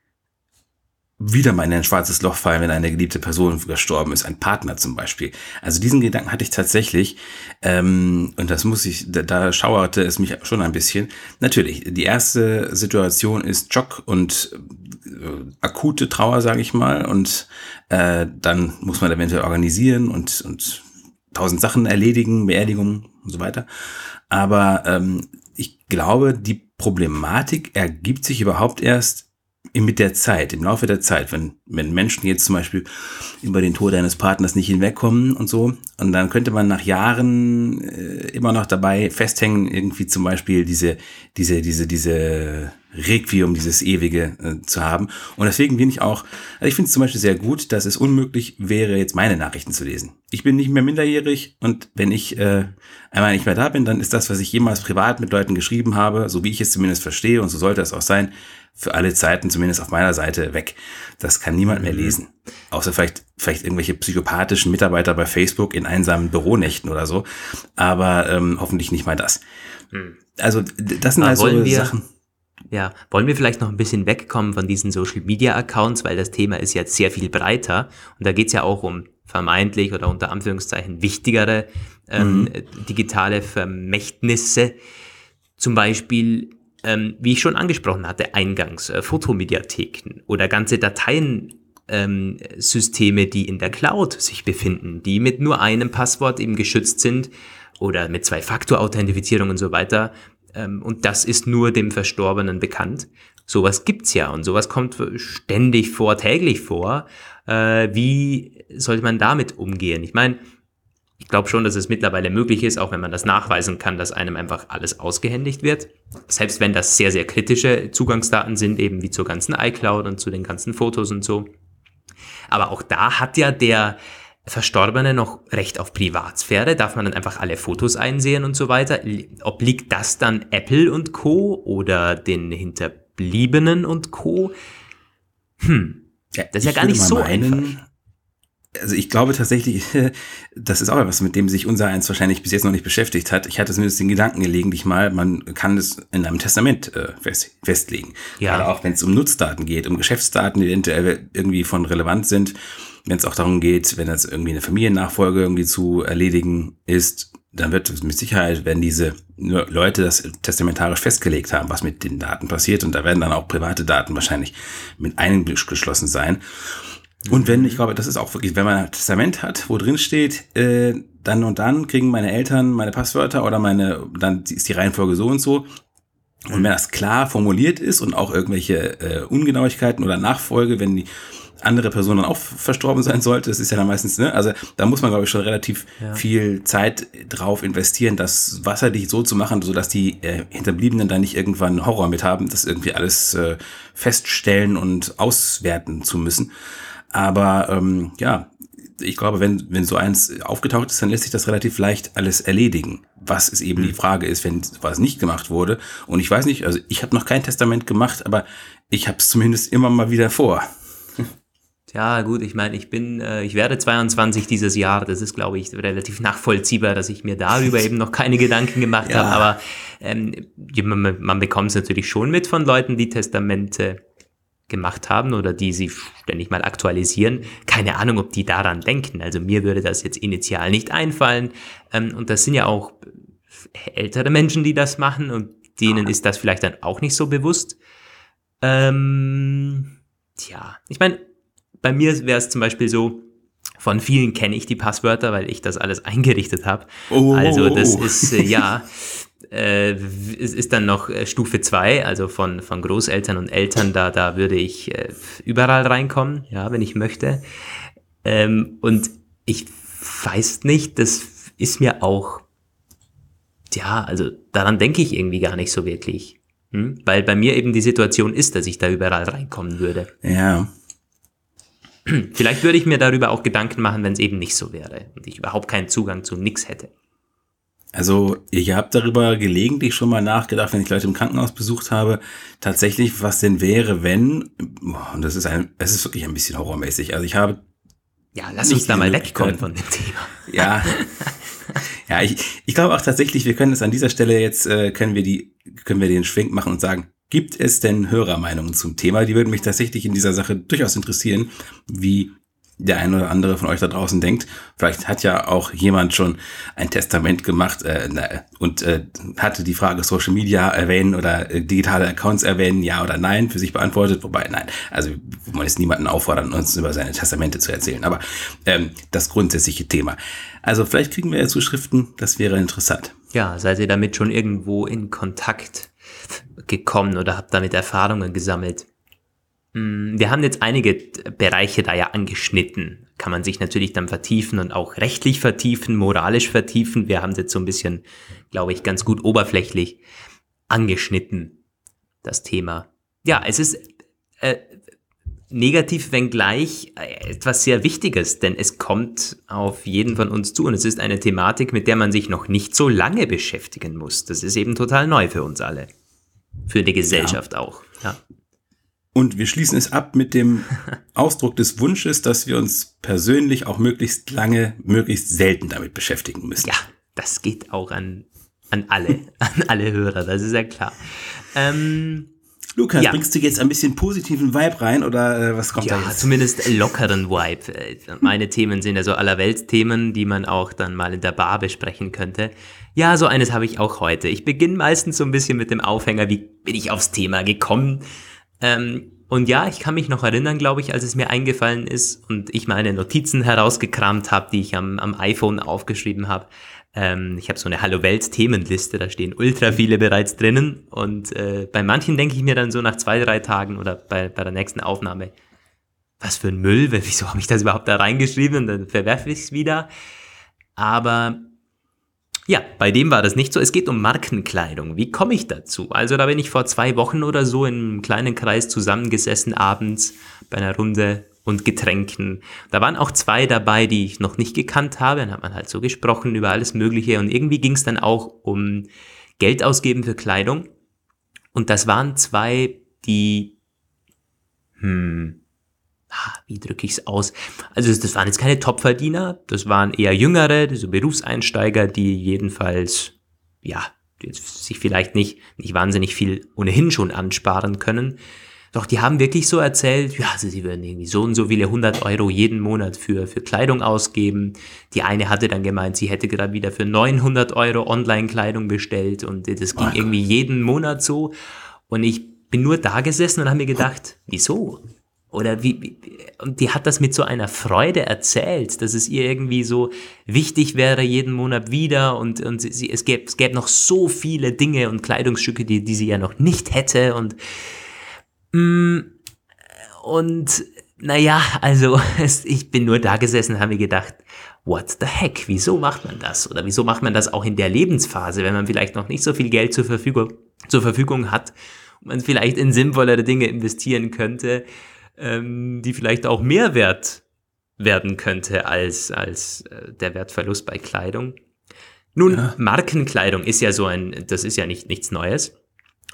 wieder mal in ein schwarzes Loch fallen, wenn eine geliebte Person gestorben ist, ein Partner zum Beispiel. Also diesen Gedanken hatte ich tatsächlich ähm, und das muss ich, da, da schauerte es mich schon ein bisschen. Natürlich, die erste Situation ist Schock und äh, akute Trauer, sage ich mal, und äh, dann muss man eventuell organisieren und, und tausend Sachen erledigen, Beerdigung und so weiter. Aber ähm, ich glaube, die Problematik ergibt sich überhaupt erst mit der Zeit, im Laufe der Zeit, wenn, wenn Menschen jetzt zum Beispiel über den Tod eines Partners nicht hinwegkommen und so, und dann könnte man nach Jahren äh, immer noch dabei festhängen, irgendwie zum Beispiel diese, diese, diese, diese Requiem, dieses Ewige äh, zu haben. Und deswegen bin ich auch, also ich finde es zum Beispiel sehr gut, dass es unmöglich wäre, jetzt meine Nachrichten zu lesen. Ich bin nicht mehr minderjährig und wenn ich äh, einmal nicht mehr da bin, dann ist das, was ich jemals privat mit Leuten geschrieben habe, so wie ich es zumindest verstehe, und so sollte es auch sein, für alle Zeiten, zumindest auf meiner Seite, weg. Das kann niemand mehr mhm. lesen. Außer vielleicht, vielleicht irgendwelche psychopathischen Mitarbeiter bei Facebook in einsamen Büronächten oder so. Aber ähm, hoffentlich nicht mal das. Mhm. Also, das sind also wir, Sachen. Ja, wollen wir vielleicht noch ein bisschen wegkommen von diesen Social Media Accounts, weil das Thema ist jetzt sehr viel breiter. Und da geht's ja auch um vermeintlich oder unter Anführungszeichen wichtigere ähm, mhm. digitale Vermächtnisse. Zum Beispiel ähm, wie ich schon angesprochen hatte, eingangs, äh, Fotomediatheken oder ganze Dateien ähm, die in der Cloud sich befinden, die mit nur einem Passwort eben geschützt sind oder mit Zwei-Faktor-Authentifizierung und so weiter. Ähm, und das ist nur dem Verstorbenen bekannt. Sowas gibt's ja und sowas kommt ständig vor, täglich vor. Äh, wie sollte man damit umgehen? Ich meine, ich glaube schon, dass es mittlerweile möglich ist, auch wenn man das nachweisen kann, dass einem einfach alles ausgehändigt wird. Selbst wenn das sehr, sehr kritische Zugangsdaten sind, eben wie zur ganzen iCloud und zu den ganzen Fotos und so. Aber auch da hat ja der Verstorbene noch Recht auf Privatsphäre. Darf man dann einfach alle Fotos einsehen und so weiter? Obliegt das dann Apple und Co. oder den Hinterbliebenen und Co.? Hm. Ja, das ist ja gar nicht so meinen, einfach also ich glaube tatsächlich, das ist auch etwas, mit dem sich unser eins wahrscheinlich bis jetzt noch nicht beschäftigt hat. Ich hatte zumindest den Gedanken gelegentlich mal, man kann es in einem Testament äh, fest, festlegen. Ja. Gerade auch wenn es um Nutzdaten geht, um Geschäftsdaten, die eventuell irgendwie von relevant sind. Wenn es auch darum geht, wenn es irgendwie eine Familiennachfolge irgendwie zu erledigen ist, dann wird mit Sicherheit, wenn diese Leute das testamentarisch festgelegt haben, was mit den Daten passiert, und da werden dann auch private Daten wahrscheinlich mit eingeschlossen sein. Und wenn, ich glaube, das ist auch wirklich, wenn man ein Testament hat, wo drin steht, äh, dann und dann kriegen meine Eltern meine Passwörter oder meine, dann ist die Reihenfolge so und so. Und wenn das klar formuliert ist und auch irgendwelche äh, Ungenauigkeiten oder Nachfolge, wenn die andere Person dann auch verstorben sein sollte, das ist ja dann meistens, ne? Also da muss man, glaube ich, schon relativ ja. viel Zeit drauf investieren, das wasserdicht so zu machen, sodass die äh, Hinterbliebenen dann nicht irgendwann Horror mit haben, das irgendwie alles äh, feststellen und auswerten zu müssen. Aber ähm, ja, ich glaube, wenn, wenn so eins aufgetaucht ist, dann lässt sich das relativ leicht alles erledigen. Was ist eben die mhm. Frage ist, wenn was nicht gemacht wurde. Und ich weiß nicht, also ich habe noch kein Testament gemacht, aber ich habe es zumindest immer mal wieder vor. Ja, gut, ich meine, ich bin, äh, ich werde 22 dieses Jahr. Das ist, glaube ich, relativ nachvollziehbar, dass ich mir darüber eben noch keine Gedanken gemacht ja. habe. Aber ähm, man, man bekommt es natürlich schon mit von Leuten, die Testamente gemacht haben oder die sie ständig mal aktualisieren. Keine Ahnung, ob die daran denken. Also mir würde das jetzt initial nicht einfallen. Ähm, und das sind ja auch ältere Menschen, die das machen und denen ist das vielleicht dann auch nicht so bewusst. Ähm, tja, ich meine, bei mir wäre es zum Beispiel so, von vielen kenne ich die Passwörter, weil ich das alles eingerichtet habe. Oh. Also das ist, äh, ja, äh, es ist dann noch äh, Stufe 2, also von, von Großeltern und Eltern, da, da würde ich äh, überall reinkommen, ja, wenn ich möchte. Ähm, und ich weiß nicht, das ist mir auch, ja, also daran denke ich irgendwie gar nicht so wirklich. Hm? Weil bei mir eben die Situation ist, dass ich da überall reinkommen würde. Ja. Vielleicht würde ich mir darüber auch Gedanken machen, wenn es eben nicht so wäre und ich überhaupt keinen Zugang zu nix hätte. Also, ich habe darüber gelegentlich schon mal nachgedacht, wenn ich Leute im Krankenhaus besucht habe, tatsächlich, was denn wäre, wenn, und das ist ein, es ist wirklich ein bisschen horrormäßig. Also ich habe. Ja, lass uns da mal wegkommen von dem Thema. Ja. ja, ich, ich glaube auch tatsächlich, wir können es an dieser Stelle jetzt, äh, können wir die, können wir den Schwenk machen und sagen, gibt es denn Hörermeinungen zum Thema? Die würden mich tatsächlich in dieser Sache durchaus interessieren, wie der eine oder andere von euch da draußen denkt. Vielleicht hat ja auch jemand schon ein Testament gemacht äh, und äh, hatte die Frage Social Media erwähnen oder äh, digitale Accounts erwähnen, ja oder nein, für sich beantwortet. Wobei, nein, also wollen jetzt niemanden auffordern, uns über seine Testamente zu erzählen. Aber ähm, das grundsätzliche Thema. Also vielleicht kriegen wir ja Zuschriften, das wäre interessant. Ja, seid ihr damit schon irgendwo in Kontakt gekommen oder habt damit Erfahrungen gesammelt? Mm, wir haben jetzt einige Bereiche da ja angeschnitten. Kann man sich natürlich dann vertiefen und auch rechtlich vertiefen, moralisch vertiefen. Wir haben jetzt so ein bisschen, glaube ich, ganz gut oberflächlich angeschnitten, das Thema. Ja, es ist äh, negativ, wenngleich äh, etwas sehr Wichtiges, denn es kommt auf jeden von uns zu und es ist eine Thematik, mit der man sich noch nicht so lange beschäftigen muss. Das ist eben total neu für uns alle. Für die Gesellschaft ja. auch. Ja. Und wir schließen es ab mit dem Ausdruck des Wunsches, dass wir uns persönlich auch möglichst lange, möglichst selten damit beschäftigen müssen. Ja, das geht auch an, an alle, an alle Hörer, das ist ja klar. Ähm, Lukas, ja. bringst du jetzt ein bisschen positiven Vibe rein oder äh, was kommt ja, da jetzt? Ja, zumindest lockeren Vibe. Äh, meine Themen sind ja so Allerweltsthemen, die man auch dann mal in der Bar besprechen könnte. Ja, so eines habe ich auch heute. Ich beginne meistens so ein bisschen mit dem Aufhänger, wie bin ich aufs Thema gekommen? Ähm, und ja, ich kann mich noch erinnern, glaube ich, als es mir eingefallen ist und ich meine Notizen herausgekramt habe, die ich am, am iPhone aufgeschrieben habe. Ähm, ich habe so eine Hallo Welt Themenliste, da stehen ultra viele bereits drinnen. Und äh, bei manchen denke ich mir dann so nach zwei, drei Tagen oder bei, bei der nächsten Aufnahme, was für ein Müll, wieso habe ich das überhaupt da reingeschrieben und dann verwerfe ich es wieder. Aber ja, bei dem war das nicht so. Es geht um Markenkleidung. Wie komme ich dazu? Also da bin ich vor zwei Wochen oder so in einem kleinen Kreis zusammengesessen abends bei einer Runde und Getränken. Da waren auch zwei dabei, die ich noch nicht gekannt habe. Dann hat man halt so gesprochen über alles Mögliche und irgendwie ging es dann auch um Geld ausgeben für Kleidung. Und das waren zwei, die, hm, wie drücke ich es aus? Also das waren jetzt keine Topverdiener, das waren eher jüngere, so Berufseinsteiger, die jedenfalls, ja, jetzt sich vielleicht nicht, nicht wahnsinnig viel ohnehin schon ansparen können, doch die haben wirklich so erzählt, ja, also sie würden irgendwie so und so viele 100 Euro jeden Monat für, für Kleidung ausgeben. Die eine hatte dann gemeint, sie hätte gerade wieder für 900 Euro Online-Kleidung bestellt und das ging irgendwie jeden Monat so. Und ich bin nur da gesessen und habe mir gedacht, wieso? Oder wie, und die hat das mit so einer Freude erzählt, dass es ihr irgendwie so wichtig wäre, jeden Monat wieder und, und sie, es, gäbe, es gäbe noch so viele Dinge und Kleidungsstücke, die, die sie ja noch nicht hätte und Mm, und naja, also ich bin nur da gesessen habe mir gedacht, what the heck, wieso macht man das? Oder wieso macht man das auch in der Lebensphase, wenn man vielleicht noch nicht so viel Geld zur Verfügung, zur Verfügung hat und man vielleicht in sinnvollere Dinge investieren könnte, ähm, die vielleicht auch mehr wert werden könnte als, als äh, der Wertverlust bei Kleidung. Nun, ja. Markenkleidung ist ja so ein, das ist ja nicht, nichts Neues.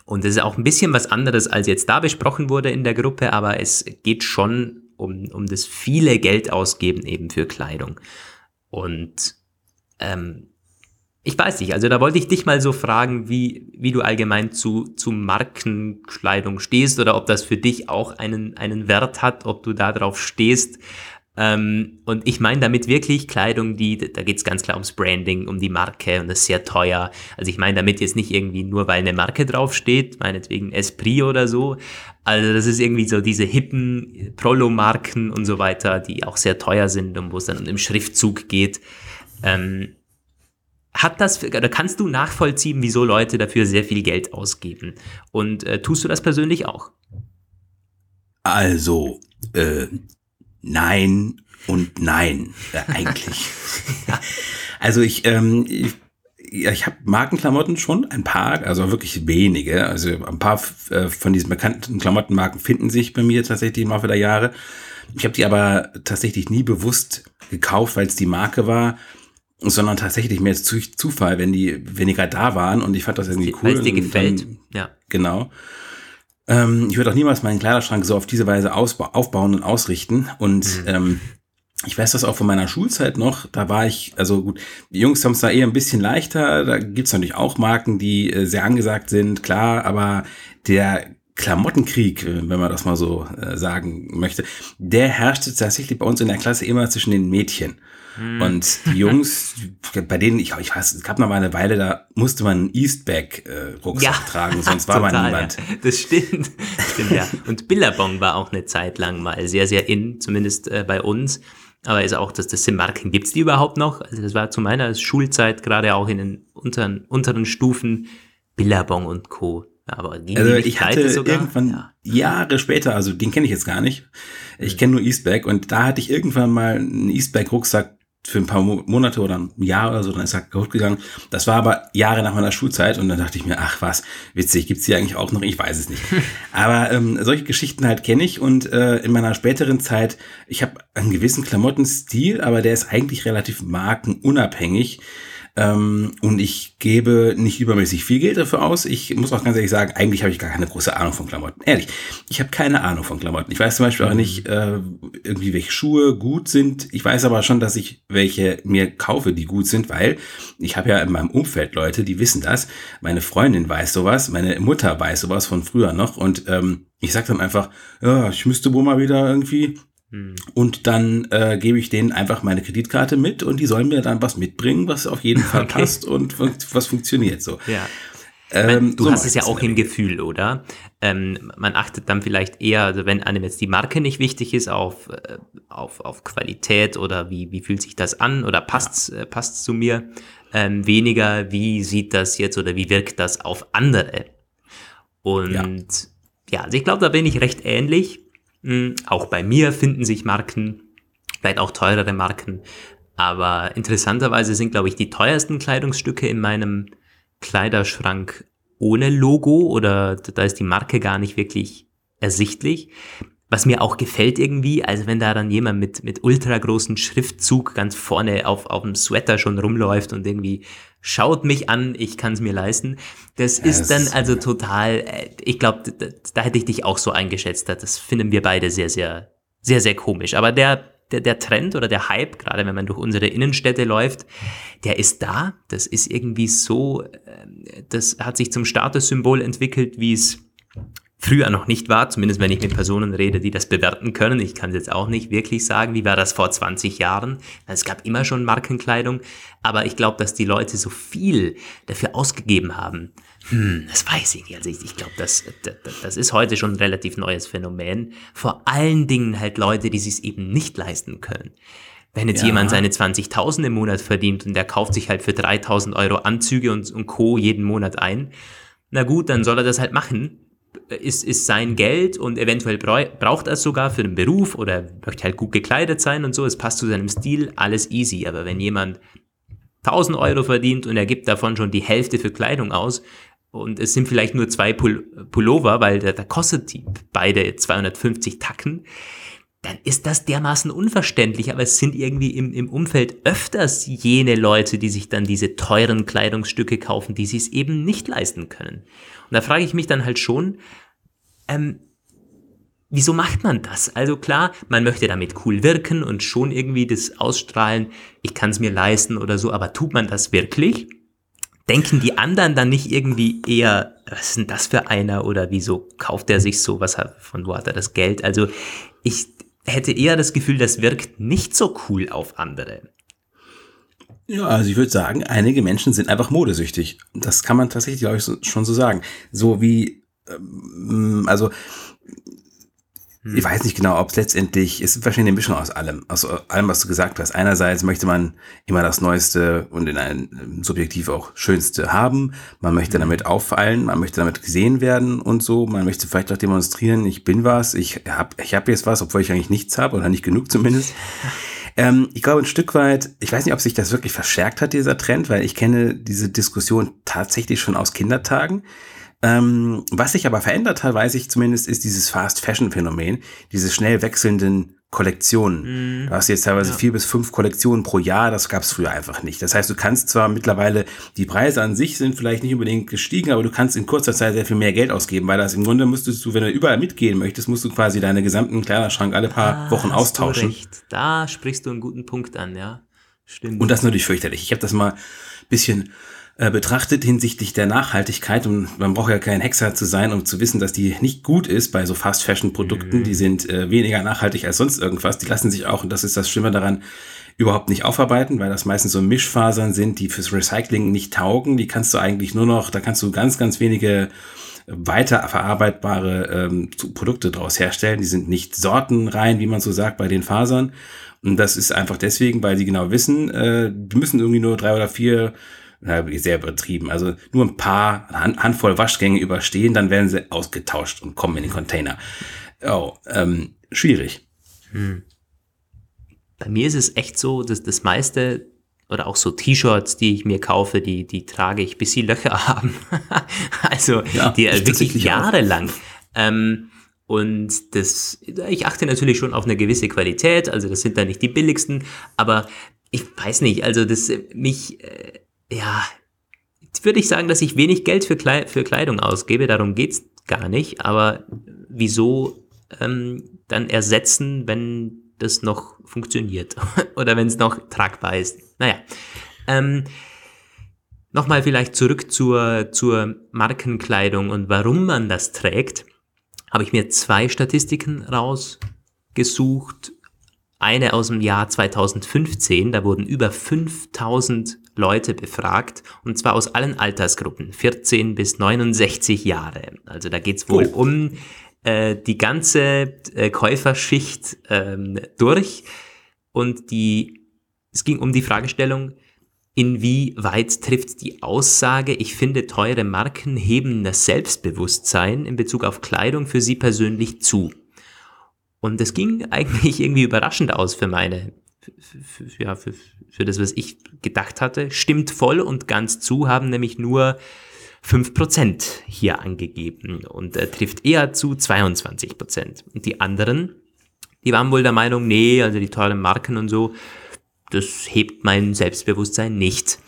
Und das ist auch ein bisschen was anderes, als jetzt da besprochen wurde in der Gruppe, aber es geht schon um, um das viele Geld ausgeben eben für Kleidung. Und ähm, ich weiß nicht, also da wollte ich dich mal so fragen, wie, wie du allgemein zu, zu Markenkleidung stehst oder ob das für dich auch einen, einen Wert hat, ob du da drauf stehst, ähm, und ich meine damit wirklich Kleidung, die, da geht es ganz klar ums Branding, um die Marke und das ist sehr teuer. Also ich meine damit jetzt nicht irgendwie nur, weil eine Marke draufsteht, meinetwegen Esprit oder so. Also das ist irgendwie so diese hippen Prolo-Marken und so weiter, die auch sehr teuer sind und wo es dann im Schriftzug geht. Ähm, hat das, oder kannst du nachvollziehen, wieso Leute dafür sehr viel Geld ausgeben? Und äh, tust du das persönlich auch? Also, äh, Nein und nein, äh, eigentlich. also ich, ähm, ich, ja, ich habe Markenklamotten schon, ein paar, also wirklich wenige. Also ein paar äh, von diesen bekannten Klamottenmarken finden sich bei mir tatsächlich im Laufe der Jahre. Ich habe die aber tatsächlich nie bewusst gekauft, weil es die Marke war, sondern tatsächlich mehr als Zufall, wenn die, wenn die gerade da waren und ich fand das irgendwie cool. Weil es dir gefällt, dann, ja. Genau. Ähm, ich würde auch niemals meinen Kleiderschrank so auf diese Weise aufbauen und ausrichten. Und mhm. ähm, ich weiß das auch von meiner Schulzeit noch. Da war ich, also gut, die Jungs haben es da eher ein bisschen leichter. Da gibt's natürlich auch Marken, die äh, sehr angesagt sind, klar, aber der Klamottenkrieg, äh, wenn man das mal so äh, sagen möchte, der herrschte tatsächlich bei uns in der Klasse immer zwischen den Mädchen. Hm. Und die Jungs, bei denen, ich, ich weiß, es gab noch mal eine Weile, da musste man einen Eastback-Rucksack äh, ja. tragen, sonst war man niemand. Ja. Das stimmt. stimmt ja. Und Billabong war auch eine Zeit lang mal sehr, sehr in, zumindest äh, bei uns. Aber ist auch, dass das sind Marken, gibt's die überhaupt noch? Also das war zu meiner Schulzeit, gerade auch in den unteren, unteren Stufen, Billabong und Co. Aber die, also ich hatte sogar? irgendwann ja. Jahre später, also den kenne ich jetzt gar nicht. Ich kenne nur Eastback und da hatte ich irgendwann mal einen Eastback-Rucksack für ein paar Monate oder ein Jahr oder so, dann ist er kaputt gegangen. Das war aber Jahre nach meiner Schulzeit und dann dachte ich mir, ach was, witzig, gibt's die eigentlich auch noch? Ich weiß es nicht. aber ähm, solche Geschichten halt kenne ich und äh, in meiner späteren Zeit, ich habe einen gewissen Klamottenstil, aber der ist eigentlich relativ markenunabhängig. Ähm, und ich gebe nicht übermäßig viel Geld dafür aus. Ich muss auch ganz ehrlich sagen, eigentlich habe ich gar keine große Ahnung von Klamotten. Ehrlich, ich habe keine Ahnung von Klamotten. Ich weiß zum Beispiel auch nicht äh, irgendwie, welche Schuhe gut sind. Ich weiß aber schon, dass ich welche mir kaufe, die gut sind, weil ich habe ja in meinem Umfeld Leute, die wissen das. Meine Freundin weiß sowas, meine Mutter weiß sowas von früher noch und ähm, ich sage dann einfach, ja, ich müsste wohl mal wieder irgendwie hm. Und dann äh, gebe ich denen einfach meine Kreditkarte mit und die sollen mir dann was mitbringen, was auf jeden Fall okay. passt und was funktioniert so. Ja. Ähm, du so hast es ja auch im Gefühl, oder? Ähm, man achtet dann vielleicht eher, also wenn einem jetzt die Marke nicht wichtig ist, auf, äh, auf, auf Qualität oder wie, wie fühlt sich das an oder passt's, ja. äh, passt's zu mir, ähm, weniger, wie sieht das jetzt oder wie wirkt das auf andere. Und ja, ja also ich glaube, da bin ich recht ähnlich. Auch bei mir finden sich Marken, vielleicht auch teurere Marken, aber interessanterweise sind, glaube ich, die teuersten Kleidungsstücke in meinem Kleiderschrank ohne Logo oder da ist die Marke gar nicht wirklich ersichtlich. Was mir auch gefällt irgendwie, also wenn da dann jemand mit, mit ultra großen Schriftzug ganz vorne auf, auf dem Sweater schon rumläuft und irgendwie schaut mich an, ich kann es mir leisten. Das ja, ist dann also total, äh, ich glaube, da, da hätte ich dich auch so eingeschätzt. Das finden wir beide sehr, sehr, sehr, sehr komisch. Aber der der, der Trend oder der Hype, gerade wenn man durch unsere Innenstädte läuft, der ist da. Das ist irgendwie so, ähm, das hat sich zum Statussymbol entwickelt, wie es früher noch nicht war, zumindest wenn ich mit Personen rede, die das bewerten können. Ich kann es jetzt auch nicht wirklich sagen, wie war das vor 20 Jahren. Es gab immer schon Markenkleidung, aber ich glaube, dass die Leute so viel dafür ausgegeben haben, hm, das weiß ich nicht. Also ich, ich glaube, das, das, das ist heute schon ein relativ neues Phänomen. Vor allen Dingen halt Leute, die sich eben nicht leisten können. Wenn jetzt ja. jemand seine 20.000 im Monat verdient und der kauft sich halt für 3.000 Euro Anzüge und, und Co. jeden Monat ein, na gut, dann soll er das halt machen. Ist, ist sein Geld und eventuell braucht er es sogar für den Beruf oder möchte halt gut gekleidet sein und so. Es passt zu seinem Stil, alles easy. Aber wenn jemand 1000 Euro verdient und er gibt davon schon die Hälfte für Kleidung aus, und es sind vielleicht nur zwei Pull Pullover, weil da, da kostet die beide 250 Tacken, dann ist das dermaßen unverständlich, aber es sind irgendwie im, im Umfeld öfters jene Leute, die sich dann diese teuren Kleidungsstücke kaufen, die sie es eben nicht leisten können. Und da frage ich mich dann halt schon, ähm, wieso macht man das? Also klar, man möchte damit cool wirken und schon irgendwie das ausstrahlen, ich kann es mir leisten oder so, aber tut man das wirklich? denken die anderen dann nicht irgendwie eher, was ist denn das für einer oder wieso kauft er sich so, was hat, von wo hat er das Geld? Also ich hätte eher das Gefühl, das wirkt nicht so cool auf andere. Ja, also ich würde sagen, einige Menschen sind einfach modesüchtig. Das kann man tatsächlich, glaube ich, so, schon so sagen. So wie, ähm, also hm. Ich weiß nicht genau, ob es letztendlich, es ist wahrscheinlich eine Mischung aus allem, aus allem, was du gesagt hast. Einerseits möchte man immer das Neueste und in einem Subjektiv auch Schönste haben. Man möchte hm. damit auffallen, man möchte damit gesehen werden und so. Man möchte vielleicht auch demonstrieren, ich bin was, ich habe ich hab jetzt was, obwohl ich eigentlich nichts habe oder nicht genug zumindest. Ähm, ich glaube ein Stück weit, ich weiß nicht, ob sich das wirklich verstärkt hat, dieser Trend, weil ich kenne diese Diskussion tatsächlich schon aus Kindertagen. Ähm, was sich aber verändert hat, weiß ich zumindest, ist dieses Fast-Fashion-Phänomen, diese schnell wechselnden Kollektionen. Mm, du hast jetzt teilweise ja. vier bis fünf Kollektionen pro Jahr, das gab es früher einfach nicht. Das heißt, du kannst zwar mittlerweile, die Preise an sich sind vielleicht nicht unbedingt gestiegen, aber du kannst in kurzer Zeit sehr viel mehr Geld ausgeben, weil das im Grunde müsstest du, wenn du überall mitgehen möchtest, musst du quasi deine gesamten Kleiderschrank alle paar ah, Wochen austauschen. Da sprichst du einen guten Punkt an, ja. Stimmt. Und das ist natürlich fürchterlich. Ich habe das mal bisschen äh, betrachtet hinsichtlich der Nachhaltigkeit. Und man braucht ja kein Hexer zu sein, um zu wissen, dass die nicht gut ist bei so Fast-Fashion-Produkten. Mhm. Die sind äh, weniger nachhaltig als sonst irgendwas. Die lassen sich auch, und das ist das Schlimme daran, überhaupt nicht aufarbeiten, weil das meistens so Mischfasern sind, die fürs Recycling nicht taugen. Die kannst du eigentlich nur noch, da kannst du ganz, ganz wenige weiter verarbeitbare ähm, Produkte daraus herstellen. Die sind nicht sortenrein, wie man so sagt, bei den Fasern. Und das ist einfach deswegen, weil sie genau wissen, äh, die müssen irgendwie nur drei oder vier sehr übertrieben. Also nur ein paar Handvoll Waschgänge überstehen, dann werden sie ausgetauscht und kommen in den Container. Oh, ähm, schwierig. Hm. Bei mir ist es echt so, dass das meiste oder auch so T-Shirts, die ich mir kaufe, die, die trage ich, bis sie Löcher haben. also ja, die äh, wirklich jahrelang. Ähm, und das, ich achte natürlich schon auf eine gewisse Qualität, also das sind dann nicht die billigsten, aber ich weiß nicht, also das mich äh, ja, würde ich sagen, dass ich wenig Geld für, Kle für Kleidung ausgebe, darum geht's gar nicht, aber wieso ähm, dann ersetzen, wenn das noch funktioniert oder wenn es noch tragbar ist? Naja, ähm, Nochmal vielleicht zurück zur, zur Markenkleidung und warum man das trägt, habe ich mir zwei Statistiken rausgesucht eine aus dem Jahr 2015, da wurden über 5000 Leute befragt und zwar aus allen Altersgruppen, 14 bis 69 Jahre. Also da geht's wohl oh. um äh, die ganze äh, Käuferschicht ähm, durch und die, es ging um die Fragestellung, inwieweit trifft die Aussage, ich finde teure Marken heben das Selbstbewusstsein in Bezug auf Kleidung für Sie persönlich zu. Und das ging eigentlich irgendwie überraschend aus für meine, für, ja, für, für das, was ich gedacht hatte. Stimmt voll und ganz zu, haben nämlich nur 5% hier angegeben und äh, trifft eher zu 22%. Und die anderen, die waren wohl der Meinung, nee, also die teuren Marken und so, das hebt mein Selbstbewusstsein nicht.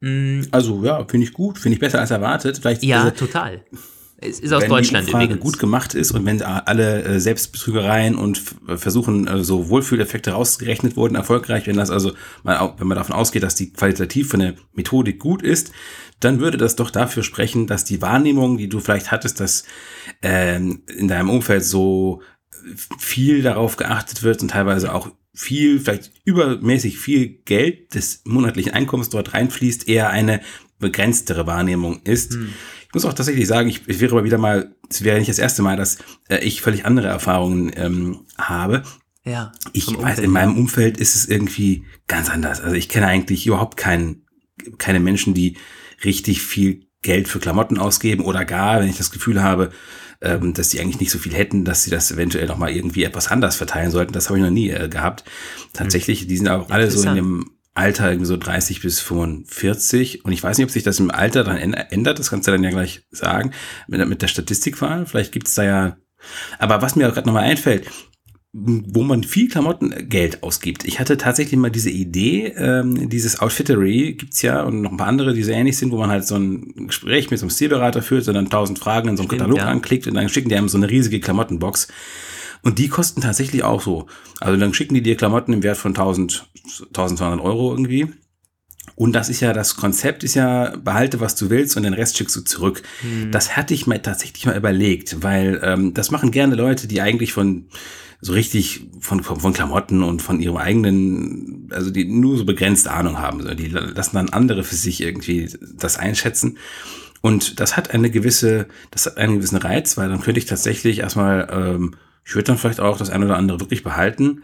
Mm. Also ja, finde ich gut, finde ich besser als erwartet. Vielleicht ja, total. Es ist aus wenn Deutschland die Umfrage gut gemacht ist und wenn alle äh, Selbstbetrügereien und Versuchen, äh, so Wohlfühleffekte rausgerechnet wurden, erfolgreich, wenn das also mal, wenn man davon ausgeht, dass die qualitativ von der Methodik gut ist, dann würde das doch dafür sprechen, dass die Wahrnehmung, die du vielleicht hattest, dass ähm, in deinem Umfeld so viel darauf geachtet wird und teilweise auch viel, vielleicht übermäßig viel Geld des monatlichen Einkommens dort reinfließt, eher eine begrenztere Wahrnehmung ist. Hm. Ich muss auch tatsächlich sagen, ich, ich wäre aber wieder mal, es wäre nicht das erste Mal, dass äh, ich völlig andere Erfahrungen ähm, habe. Ja. Ich weiß, in meinem Umfeld ist es irgendwie ganz anders. Also ich kenne eigentlich überhaupt keinen, keine Menschen, die richtig viel Geld für Klamotten ausgeben oder gar, wenn ich das Gefühl habe, ähm, dass die eigentlich nicht so viel hätten, dass sie das eventuell noch mal irgendwie etwas anders verteilen sollten. Das habe ich noch nie äh, gehabt. Tatsächlich, die sind auch alle so in dem Alter irgendwie so 30 bis 45. Und ich weiß nicht, ob sich das im Alter dann ändert. Das kannst du dann ja gleich sagen. Mit, mit der Statistikwahl. Vielleicht gibt's da ja. Aber was mir auch gerade nochmal einfällt, wo man viel Klamottengeld ausgibt. Ich hatte tatsächlich mal diese Idee, ähm, dieses Outfittery gibt's ja und noch ein paar andere, die so ähnlich sind, wo man halt so ein Gespräch mit so einem Stilberater führt und dann tausend Fragen in so einem Stimmt, Katalog ja. anklickt und dann schicken die einem so eine riesige Klamottenbox. Und die kosten tatsächlich auch so. Also dann schicken die dir Klamotten im Wert von 1000, 1200 Euro irgendwie. Und das ist ja, das Konzept ist ja, behalte, was du willst und den Rest schickst du zurück. Hm. Das hatte ich mir tatsächlich mal überlegt, weil ähm, das machen gerne Leute, die eigentlich von so richtig von, von, von Klamotten und von ihrem eigenen, also die nur so begrenzte Ahnung haben. Die lassen dann andere für sich irgendwie das einschätzen. Und das hat eine gewisse, das hat einen gewissen Reiz, weil dann könnte ich tatsächlich erstmal ähm, ich würde dann vielleicht auch das eine oder andere wirklich behalten.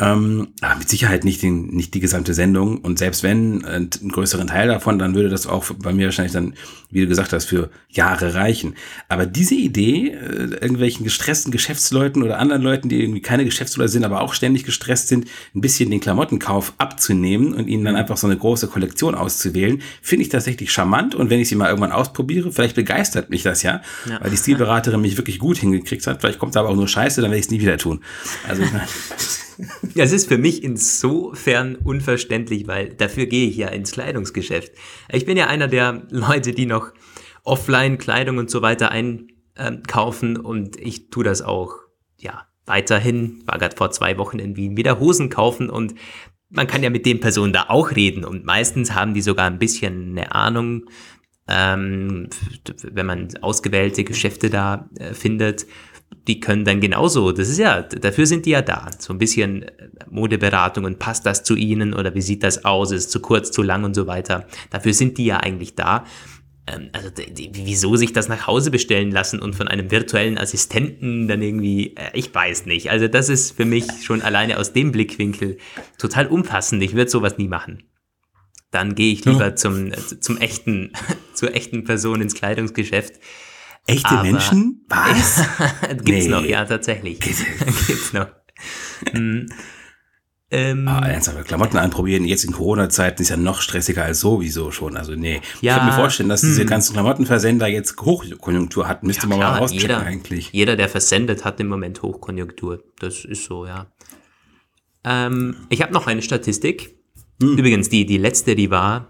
Ähm, aber mit Sicherheit nicht, den, nicht die gesamte Sendung. Und selbst wenn äh, einen größeren Teil davon, dann würde das auch bei mir wahrscheinlich dann, wie du gesagt hast, für Jahre reichen. Aber diese Idee, äh, irgendwelchen gestressten Geschäftsleuten oder anderen Leuten, die irgendwie keine Geschäftsleute sind, aber auch ständig gestresst sind, ein bisschen den Klamottenkauf abzunehmen und ihnen dann einfach so eine große Kollektion auszuwählen, finde ich tatsächlich charmant. Und wenn ich sie mal irgendwann ausprobiere, vielleicht begeistert mich das ja, ja. weil die Stilberaterin mich wirklich gut hingekriegt hat. Vielleicht kommt da aber auch nur Scheiße, dann werde ich es nie wieder tun. Also ich meine, Es ist für mich insofern unverständlich, weil dafür gehe ich ja ins Kleidungsgeschäft. Ich bin ja einer der Leute, die noch offline Kleidung und so weiter einkaufen und ich tue das auch, ja, weiterhin. War gerade vor zwei Wochen in Wien wieder Hosen kaufen und man kann ja mit den Personen da auch reden und meistens haben die sogar ein bisschen eine Ahnung, ähm, wenn man ausgewählte Geschäfte da äh, findet die können dann genauso, das ist ja, dafür sind die ja da. So ein bisschen äh, Modeberatungen, passt das zu ihnen oder wie sieht das aus, ist es zu kurz, zu lang und so weiter. Dafür sind die ja eigentlich da. Ähm, also wieso sich das nach Hause bestellen lassen und von einem virtuellen Assistenten dann irgendwie, äh, ich weiß nicht. Also das ist für mich schon alleine aus dem Blickwinkel total umfassend. Ich würde sowas nie machen. Dann gehe ich lieber ja. zum, äh, zum echten, zur echten Person ins Kleidungsgeschäft Echte Aber Menschen? Was? Gibt's nee. noch, ja, tatsächlich. Gibt's noch. Mhm. Ähm, ah, ernsthaft, Klamotten anprobieren, jetzt in Corona-Zeiten ist ja noch stressiger als sowieso schon. Also nee, ja, ich kann mir vorstellen, dass diese hm. ganzen Klamottenversender jetzt Hochkonjunktur hatten. Müsste ja, man klar, mal rauschecken jeder, eigentlich. Jeder, der versendet, hat im Moment Hochkonjunktur. Das ist so, ja. Ähm, ich habe noch eine Statistik. Hm. Übrigens, die, die letzte, die war,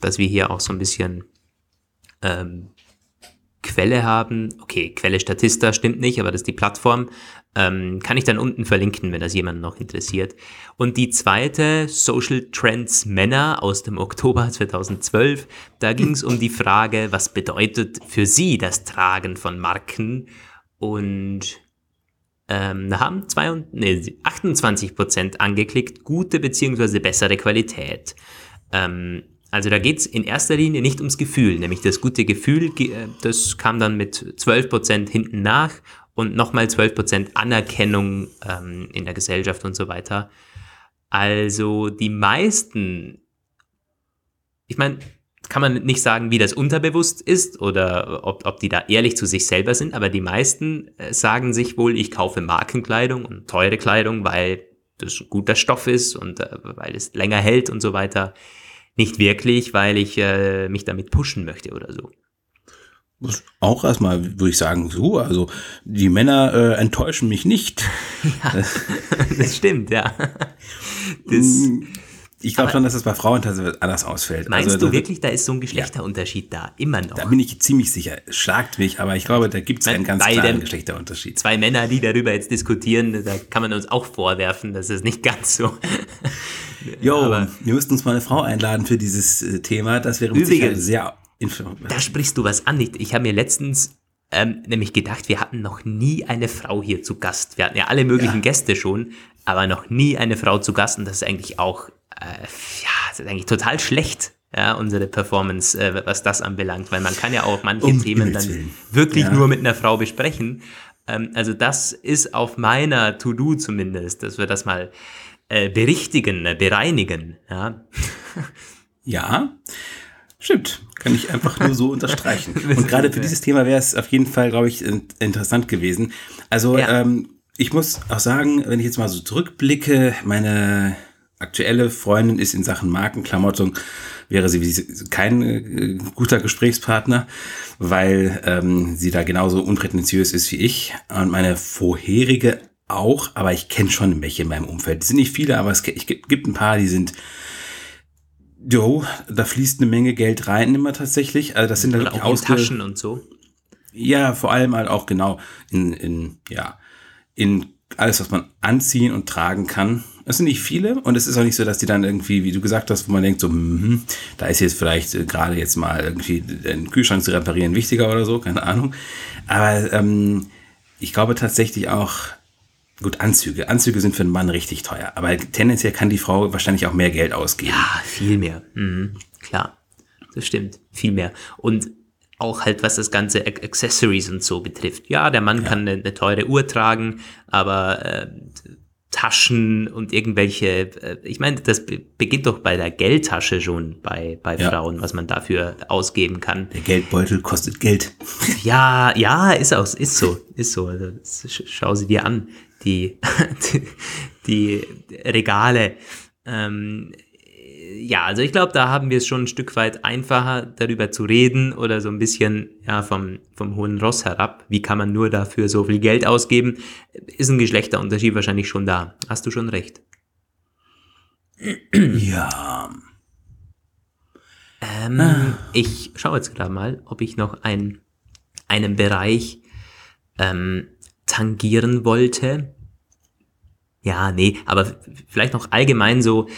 dass wir hier auch so ein bisschen ähm, Quelle haben, okay, Quelle Statista stimmt nicht, aber das ist die Plattform, ähm, kann ich dann unten verlinken, wenn das jemand noch interessiert. Und die zweite, Social Trends Männer aus dem Oktober 2012, da ging es um die Frage, was bedeutet für sie das Tragen von Marken und ähm, da haben zwei, nee, 28 Prozent angeklickt, gute beziehungsweise bessere Qualität. Ähm, also da geht's in erster Linie nicht ums Gefühl, nämlich das gute Gefühl, äh, das kam dann mit 12 Prozent hinten nach und nochmal 12 Prozent Anerkennung ähm, in der Gesellschaft und so weiter. Also die meisten, ich meine, kann man nicht sagen, wie das unterbewusst ist oder ob, ob die da ehrlich zu sich selber sind, aber die meisten äh, sagen sich wohl, ich kaufe Markenkleidung und teure Kleidung, weil das ein guter Stoff ist und äh, weil es länger hält und so weiter. Nicht wirklich, weil ich äh, mich damit pushen möchte oder so. Auch erstmal würde ich sagen, so, also die Männer äh, enttäuschen mich nicht. Ja, das stimmt, ja. Das, mm, ich glaube schon, dass das bei Frauen anders ausfällt. Meinst also, du wirklich, da ist so ein Geschlechterunterschied ja, da? Immer noch? Da bin ich ziemlich sicher. Schlagt mich, aber ich glaube, da gibt es einen ganz klaren Geschlechterunterschied. Zwei Männer, die darüber jetzt diskutieren, da kann man uns auch vorwerfen, dass es nicht ganz so. Jo, wir müssten uns mal eine Frau einladen für dieses äh, Thema. Das wäre übrigens sehr. Da sprichst du was an. Ich, ich habe mir letztens ähm, nämlich gedacht, wir hatten noch nie eine Frau hier zu Gast. Wir hatten ja alle möglichen ja. Gäste schon, aber noch nie eine Frau zu Gast. Und das ist eigentlich auch äh, ja, das ist eigentlich total schlecht, ja, unsere Performance, äh, was das anbelangt, weil man kann ja auch manche um Themen dann wirklich ja. nur mit einer Frau besprechen. Ähm, also das ist auf meiner To-Do zumindest, dass wir das mal äh, berichtigen, äh, bereinigen, ja. Ja, stimmt. Kann ich einfach nur so unterstreichen. Und gerade für dieses Thema wäre es auf jeden Fall, glaube ich, interessant gewesen. Also, ja. ähm, ich muss auch sagen, wenn ich jetzt mal so zurückblicke, meine aktuelle Freundin ist in Sachen Markenklamotten, wäre sie kein äh, guter Gesprächspartner, weil ähm, sie da genauso unprätentiös ist wie ich. Und meine vorherige auch, aber ich kenne schon welche in meinem Umfeld. Es sind nicht viele, aber es gibt ein paar, die sind Jo, da fließt eine Menge Geld rein immer tatsächlich. Also das sind dann wirklich auch in Taschen und so. Ja, vor allem halt auch genau in, in ja in alles, was man anziehen und tragen kann. Es sind nicht viele und es ist auch nicht so, dass die dann irgendwie, wie du gesagt hast, wo man denkt, so, mh, da ist jetzt vielleicht äh, gerade jetzt mal irgendwie den Kühlschrank zu reparieren wichtiger oder so, keine Ahnung. Aber ähm, ich glaube tatsächlich auch, gut, Anzüge. Anzüge sind für einen Mann richtig teuer, aber tendenziell kann die Frau wahrscheinlich auch mehr Geld ausgeben. Ja, viel mehr. Mhm, klar, das stimmt, viel mehr. Und auch halt was das ganze Accessories und so betrifft. Ja, der Mann ja. kann eine, eine, teure Uhr tragen, aber äh, Taschen und irgendwelche, äh, ich meine, das beginnt doch bei der Geldtasche schon bei, bei ja. Frauen, was man dafür ausgeben kann. Der Geldbeutel kostet Geld. Ja, ja, ist auch, ist so, ist so. Also, schau sie dir an, die, die, die Regale. Ähm, ja, also ich glaube, da haben wir es schon ein Stück weit einfacher, darüber zu reden oder so ein bisschen ja, vom, vom hohen Ross herab. Wie kann man nur dafür so viel Geld ausgeben? Ist ein Geschlechterunterschied wahrscheinlich schon da. Hast du schon recht. Ja. Ähm, ah. Ich schaue jetzt gerade mal, ob ich noch ein, einen Bereich ähm, tangieren wollte. Ja, nee, aber vielleicht noch allgemein so,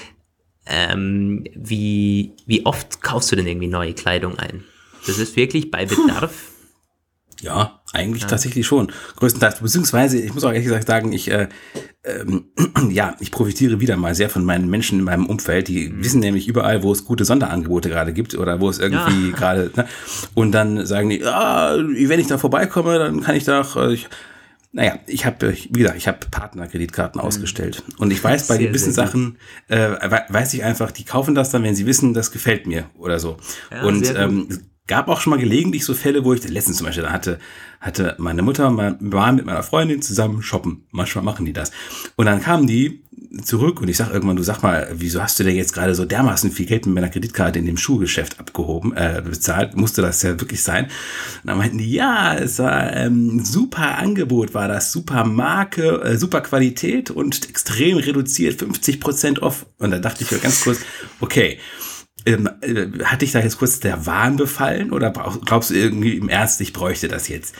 ähm, wie, wie oft kaufst du denn irgendwie neue Kleidung ein? Das ist wirklich bei Bedarf? Ja, eigentlich ja. tatsächlich schon. Größtenteils, beziehungsweise, ich muss auch ehrlich gesagt sagen, ich, äh, ähm, ja, ich profitiere wieder mal sehr von meinen Menschen in meinem Umfeld. Die mhm. wissen nämlich überall, wo es gute Sonderangebote gerade gibt oder wo es irgendwie ja. gerade, ne? und dann sagen die, ah, wenn ich da vorbeikomme, dann kann ich da auch, äh, ich, naja, ich habe, wie gesagt, ich habe Partnerkreditkarten mhm. ausgestellt. Und ich weiß, bei sehr, gewissen Sachen, äh, weiß ich einfach, die kaufen das dann, wenn sie wissen, das gefällt mir oder so. Ja, und ähm, gab auch schon mal gelegentlich so Fälle, wo ich, letztens zum Beispiel, da hatte, hatte meine Mutter mal, war mit meiner Freundin zusammen shoppen. Manchmal machen die das. Und dann kamen die zurück und ich sag irgendwann, du sag mal, wieso hast du denn jetzt gerade so dermaßen viel Geld mit meiner Kreditkarte in dem Schuhgeschäft abgehoben, äh, bezahlt? Musste das ja wirklich sein? Und dann meinten die, ja, es war ähm, super Angebot, war das, super Marke, äh, super Qualität und extrem reduziert, 50 Prozent off. Und da dachte ich mir ganz kurz, okay, ähm, äh, hat dich da jetzt kurz der Wahn befallen oder glaubst du irgendwie im Ernst, ich bräuchte das jetzt?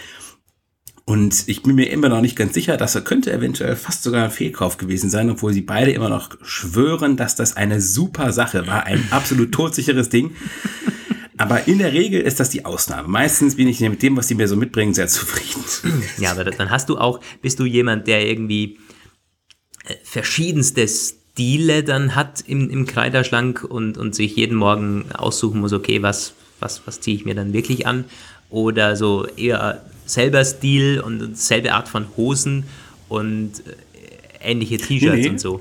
Und ich bin mir immer noch nicht ganz sicher, dass er könnte eventuell fast sogar ein Fehlkauf gewesen sein, obwohl sie beide immer noch schwören, dass das eine super Sache war, ein absolut todsicheres Ding. Aber in der Regel ist das die Ausnahme. Meistens bin ich mit dem, was die mir so mitbringen, sehr zufrieden. Ja, aber dann hast du auch, bist du jemand, der irgendwie äh, verschiedenste Stile dann hat im, im Kleiderschrank und, und sich jeden Morgen aussuchen muss, okay, was, was, was ziehe ich mir dann wirklich an? Oder so eher selber Stil und selbe Art von Hosen und äh, ähnliche T-Shirts Nee, nee. und so.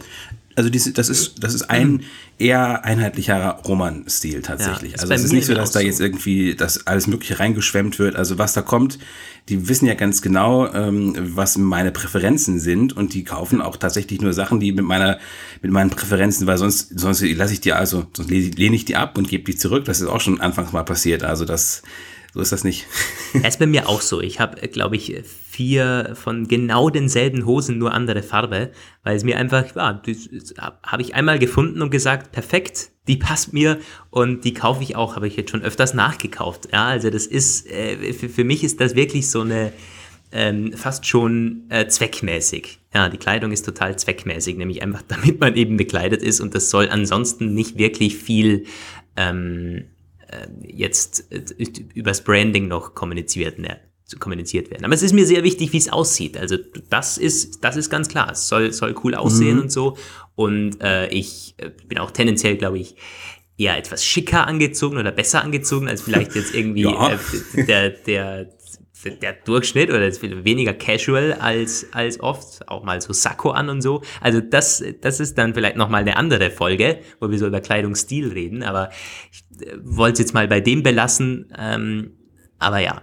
Also dies, das ist, das ist ein eher einheitlicherer Roman-Stil tatsächlich. Ja, also es ist nicht so, dass da so. jetzt irgendwie das alles Mögliche reingeschwemmt wird. Also was da kommt, die wissen ja ganz genau, ähm, was meine Präferenzen sind und die kaufen auch tatsächlich nur Sachen, die mit meiner, mit meinen Präferenzen, weil sonst, sonst lasse ich die also, sonst lehne lehne ich die ab und gebe die zurück. Das ist auch schon anfangs mal passiert. Also das, so ist das nicht. Das ist bei mir auch so. Ich habe, glaube ich, vier von genau denselben Hosen, nur andere Farbe, weil es mir einfach, ja, habe ich einmal gefunden und gesagt, perfekt, die passt mir und die kaufe ich auch, habe ich jetzt schon öfters nachgekauft. Ja, also das ist, äh, für, für mich ist das wirklich so eine, ähm, fast schon äh, zweckmäßig. Ja, die Kleidung ist total zweckmäßig, nämlich einfach, damit man eben bekleidet ist und das soll ansonsten nicht wirklich viel ähm, äh, jetzt äh, übers Branding noch kommuniziert, ne, kommuniziert werden. Aber es ist mir sehr wichtig, wie es aussieht. Also das ist, das ist ganz klar. Es soll, soll cool aussehen und so. Und äh, ich äh, bin auch tendenziell, glaube ich, eher etwas schicker angezogen oder besser angezogen als vielleicht jetzt irgendwie Ja. äh, der, der, der Durchschnitt oder weniger casual als, als oft, auch mal so Sakko an und so. Also das, das ist dann vielleicht nochmal eine andere Folge, wo wir so über Kleidungsstil reden, aber ich äh, wollte es jetzt mal bei dem belassen. Ähm, aber ja,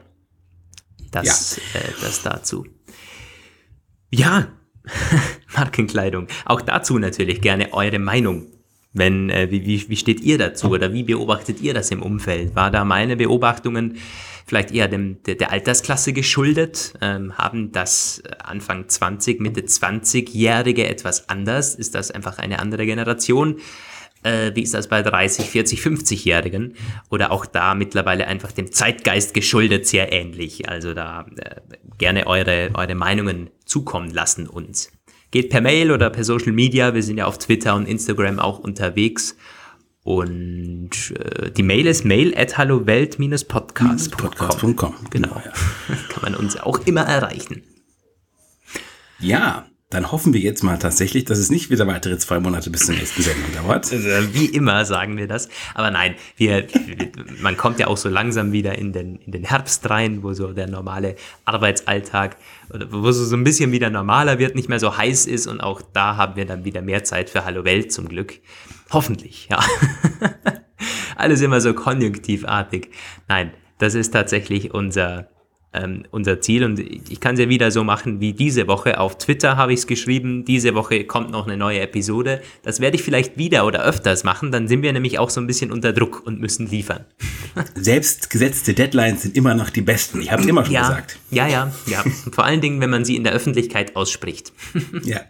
das, Äh, das dazu. Ja, Markenkleidung. Auch dazu natürlich gerne eure Meinung. Wenn, äh, wie, wie, wie steht ihr dazu oder wie beobachtet ihr das im Umfeld? War da meine Beobachtungen vielleicht eher dem, der, der Altersklasse geschuldet? Ähm, haben das Anfang 20, Mitte 20-Jährige etwas anders? Ist das einfach eine andere Generation? Äh, wie ist das bei 30, 40, 50-Jährigen? Oder auch da mittlerweile einfach dem Zeitgeist geschuldet sehr ähnlich. Also da äh, gerne eure, eure Meinungen zukommen lassen uns. Geht per Mail oder per Social Media. Wir sind ja auf Twitter und Instagram auch unterwegs. Und äh, die Mail ist mail at hallowelt-podcast.com. Podcast.com. Genau. Ja. Kann man uns auch immer erreichen. ja, dann hoffen wir jetzt mal tatsächlich, dass es nicht wieder weitere zwei Monate bis zur nächsten Sendung dauert. Also, wie immer sagen wir das. Aber nein, wir, man kommt ja auch so langsam wieder in den, in den Herbst rein, wo so der normale Arbeitsalltag, wo so, so ein bisschen wieder normaler wird, nicht mehr so heiß ist. Und auch da haben wir dann wieder mehr Zeit für Hallo Welt zum Glück. Hoffentlich, ja. Alles immer so konjunktivartig. Nein, das ist tatsächlich unser, ähm, unser Ziel. Und ich kann es ja wieder so machen wie diese Woche. Auf Twitter habe ich es geschrieben, diese Woche kommt noch eine neue Episode. Das werde ich vielleicht wieder oder öfters machen. Dann sind wir nämlich auch so ein bisschen unter Druck und müssen liefern. Selbst gesetzte Deadlines sind immer noch die besten. Ich habe es immer schon Ja, gesagt. ja, ja, ja. Vor allen Dingen, wenn man sie in der Öffentlichkeit ausspricht. Ja.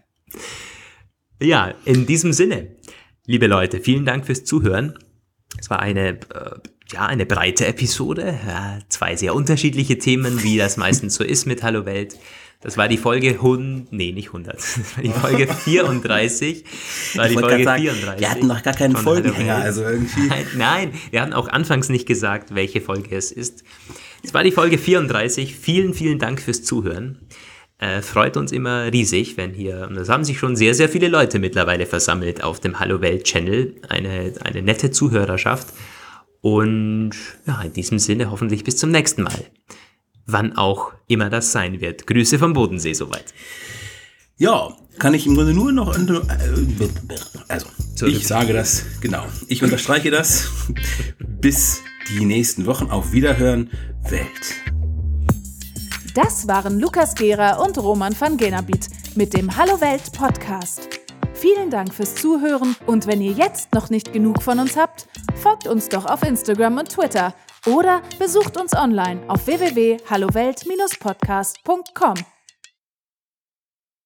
Ja, in diesem Sinne, liebe Leute, vielen Dank fürs Zuhören. Es war eine, äh, ja, eine breite Episode, ja, zwei sehr unterschiedliche Themen, wie das meistens so ist mit Hallo Welt. Das war die Folge 100, nee, nicht 100, das war die Folge 34. Das war die Ich wollte Folge sagen, 34. wir hatten noch gar keinen Folgenhänger, also irgendwie. Nein, nein, wir hatten auch anfangs nicht gesagt, welche Folge es ist. Es war die Folge 34. Vielen, vielen Dank fürs Zuhören. Äh, freut uns immer riesig, wenn hier, und das haben sich schon sehr, sehr viele Leute mittlerweile versammelt auf dem Hallo Welt Channel. Eine, eine nette Zuhörerschaft. Und ja, in diesem Sinne hoffentlich bis zum nächsten Mal. Wann auch immer das sein wird. Grüße vom Bodensee soweit. Ja, kann ich im Grunde nur noch. Also, So, ich sage das, genau. Ich unterstreiche das. Bis die nächsten Wochen. Auf Wiederhören, Welt. Das waren Lukas Gera und Roman van Genabit mit dem Hallo Welt Podcast. Vielen Dank fürs Zuhören und wenn ihr jetzt noch nicht genug von uns habt, folgt uns doch auf Instagram und Twitter oder besucht uns online auf www.hallowelt-podcast.com.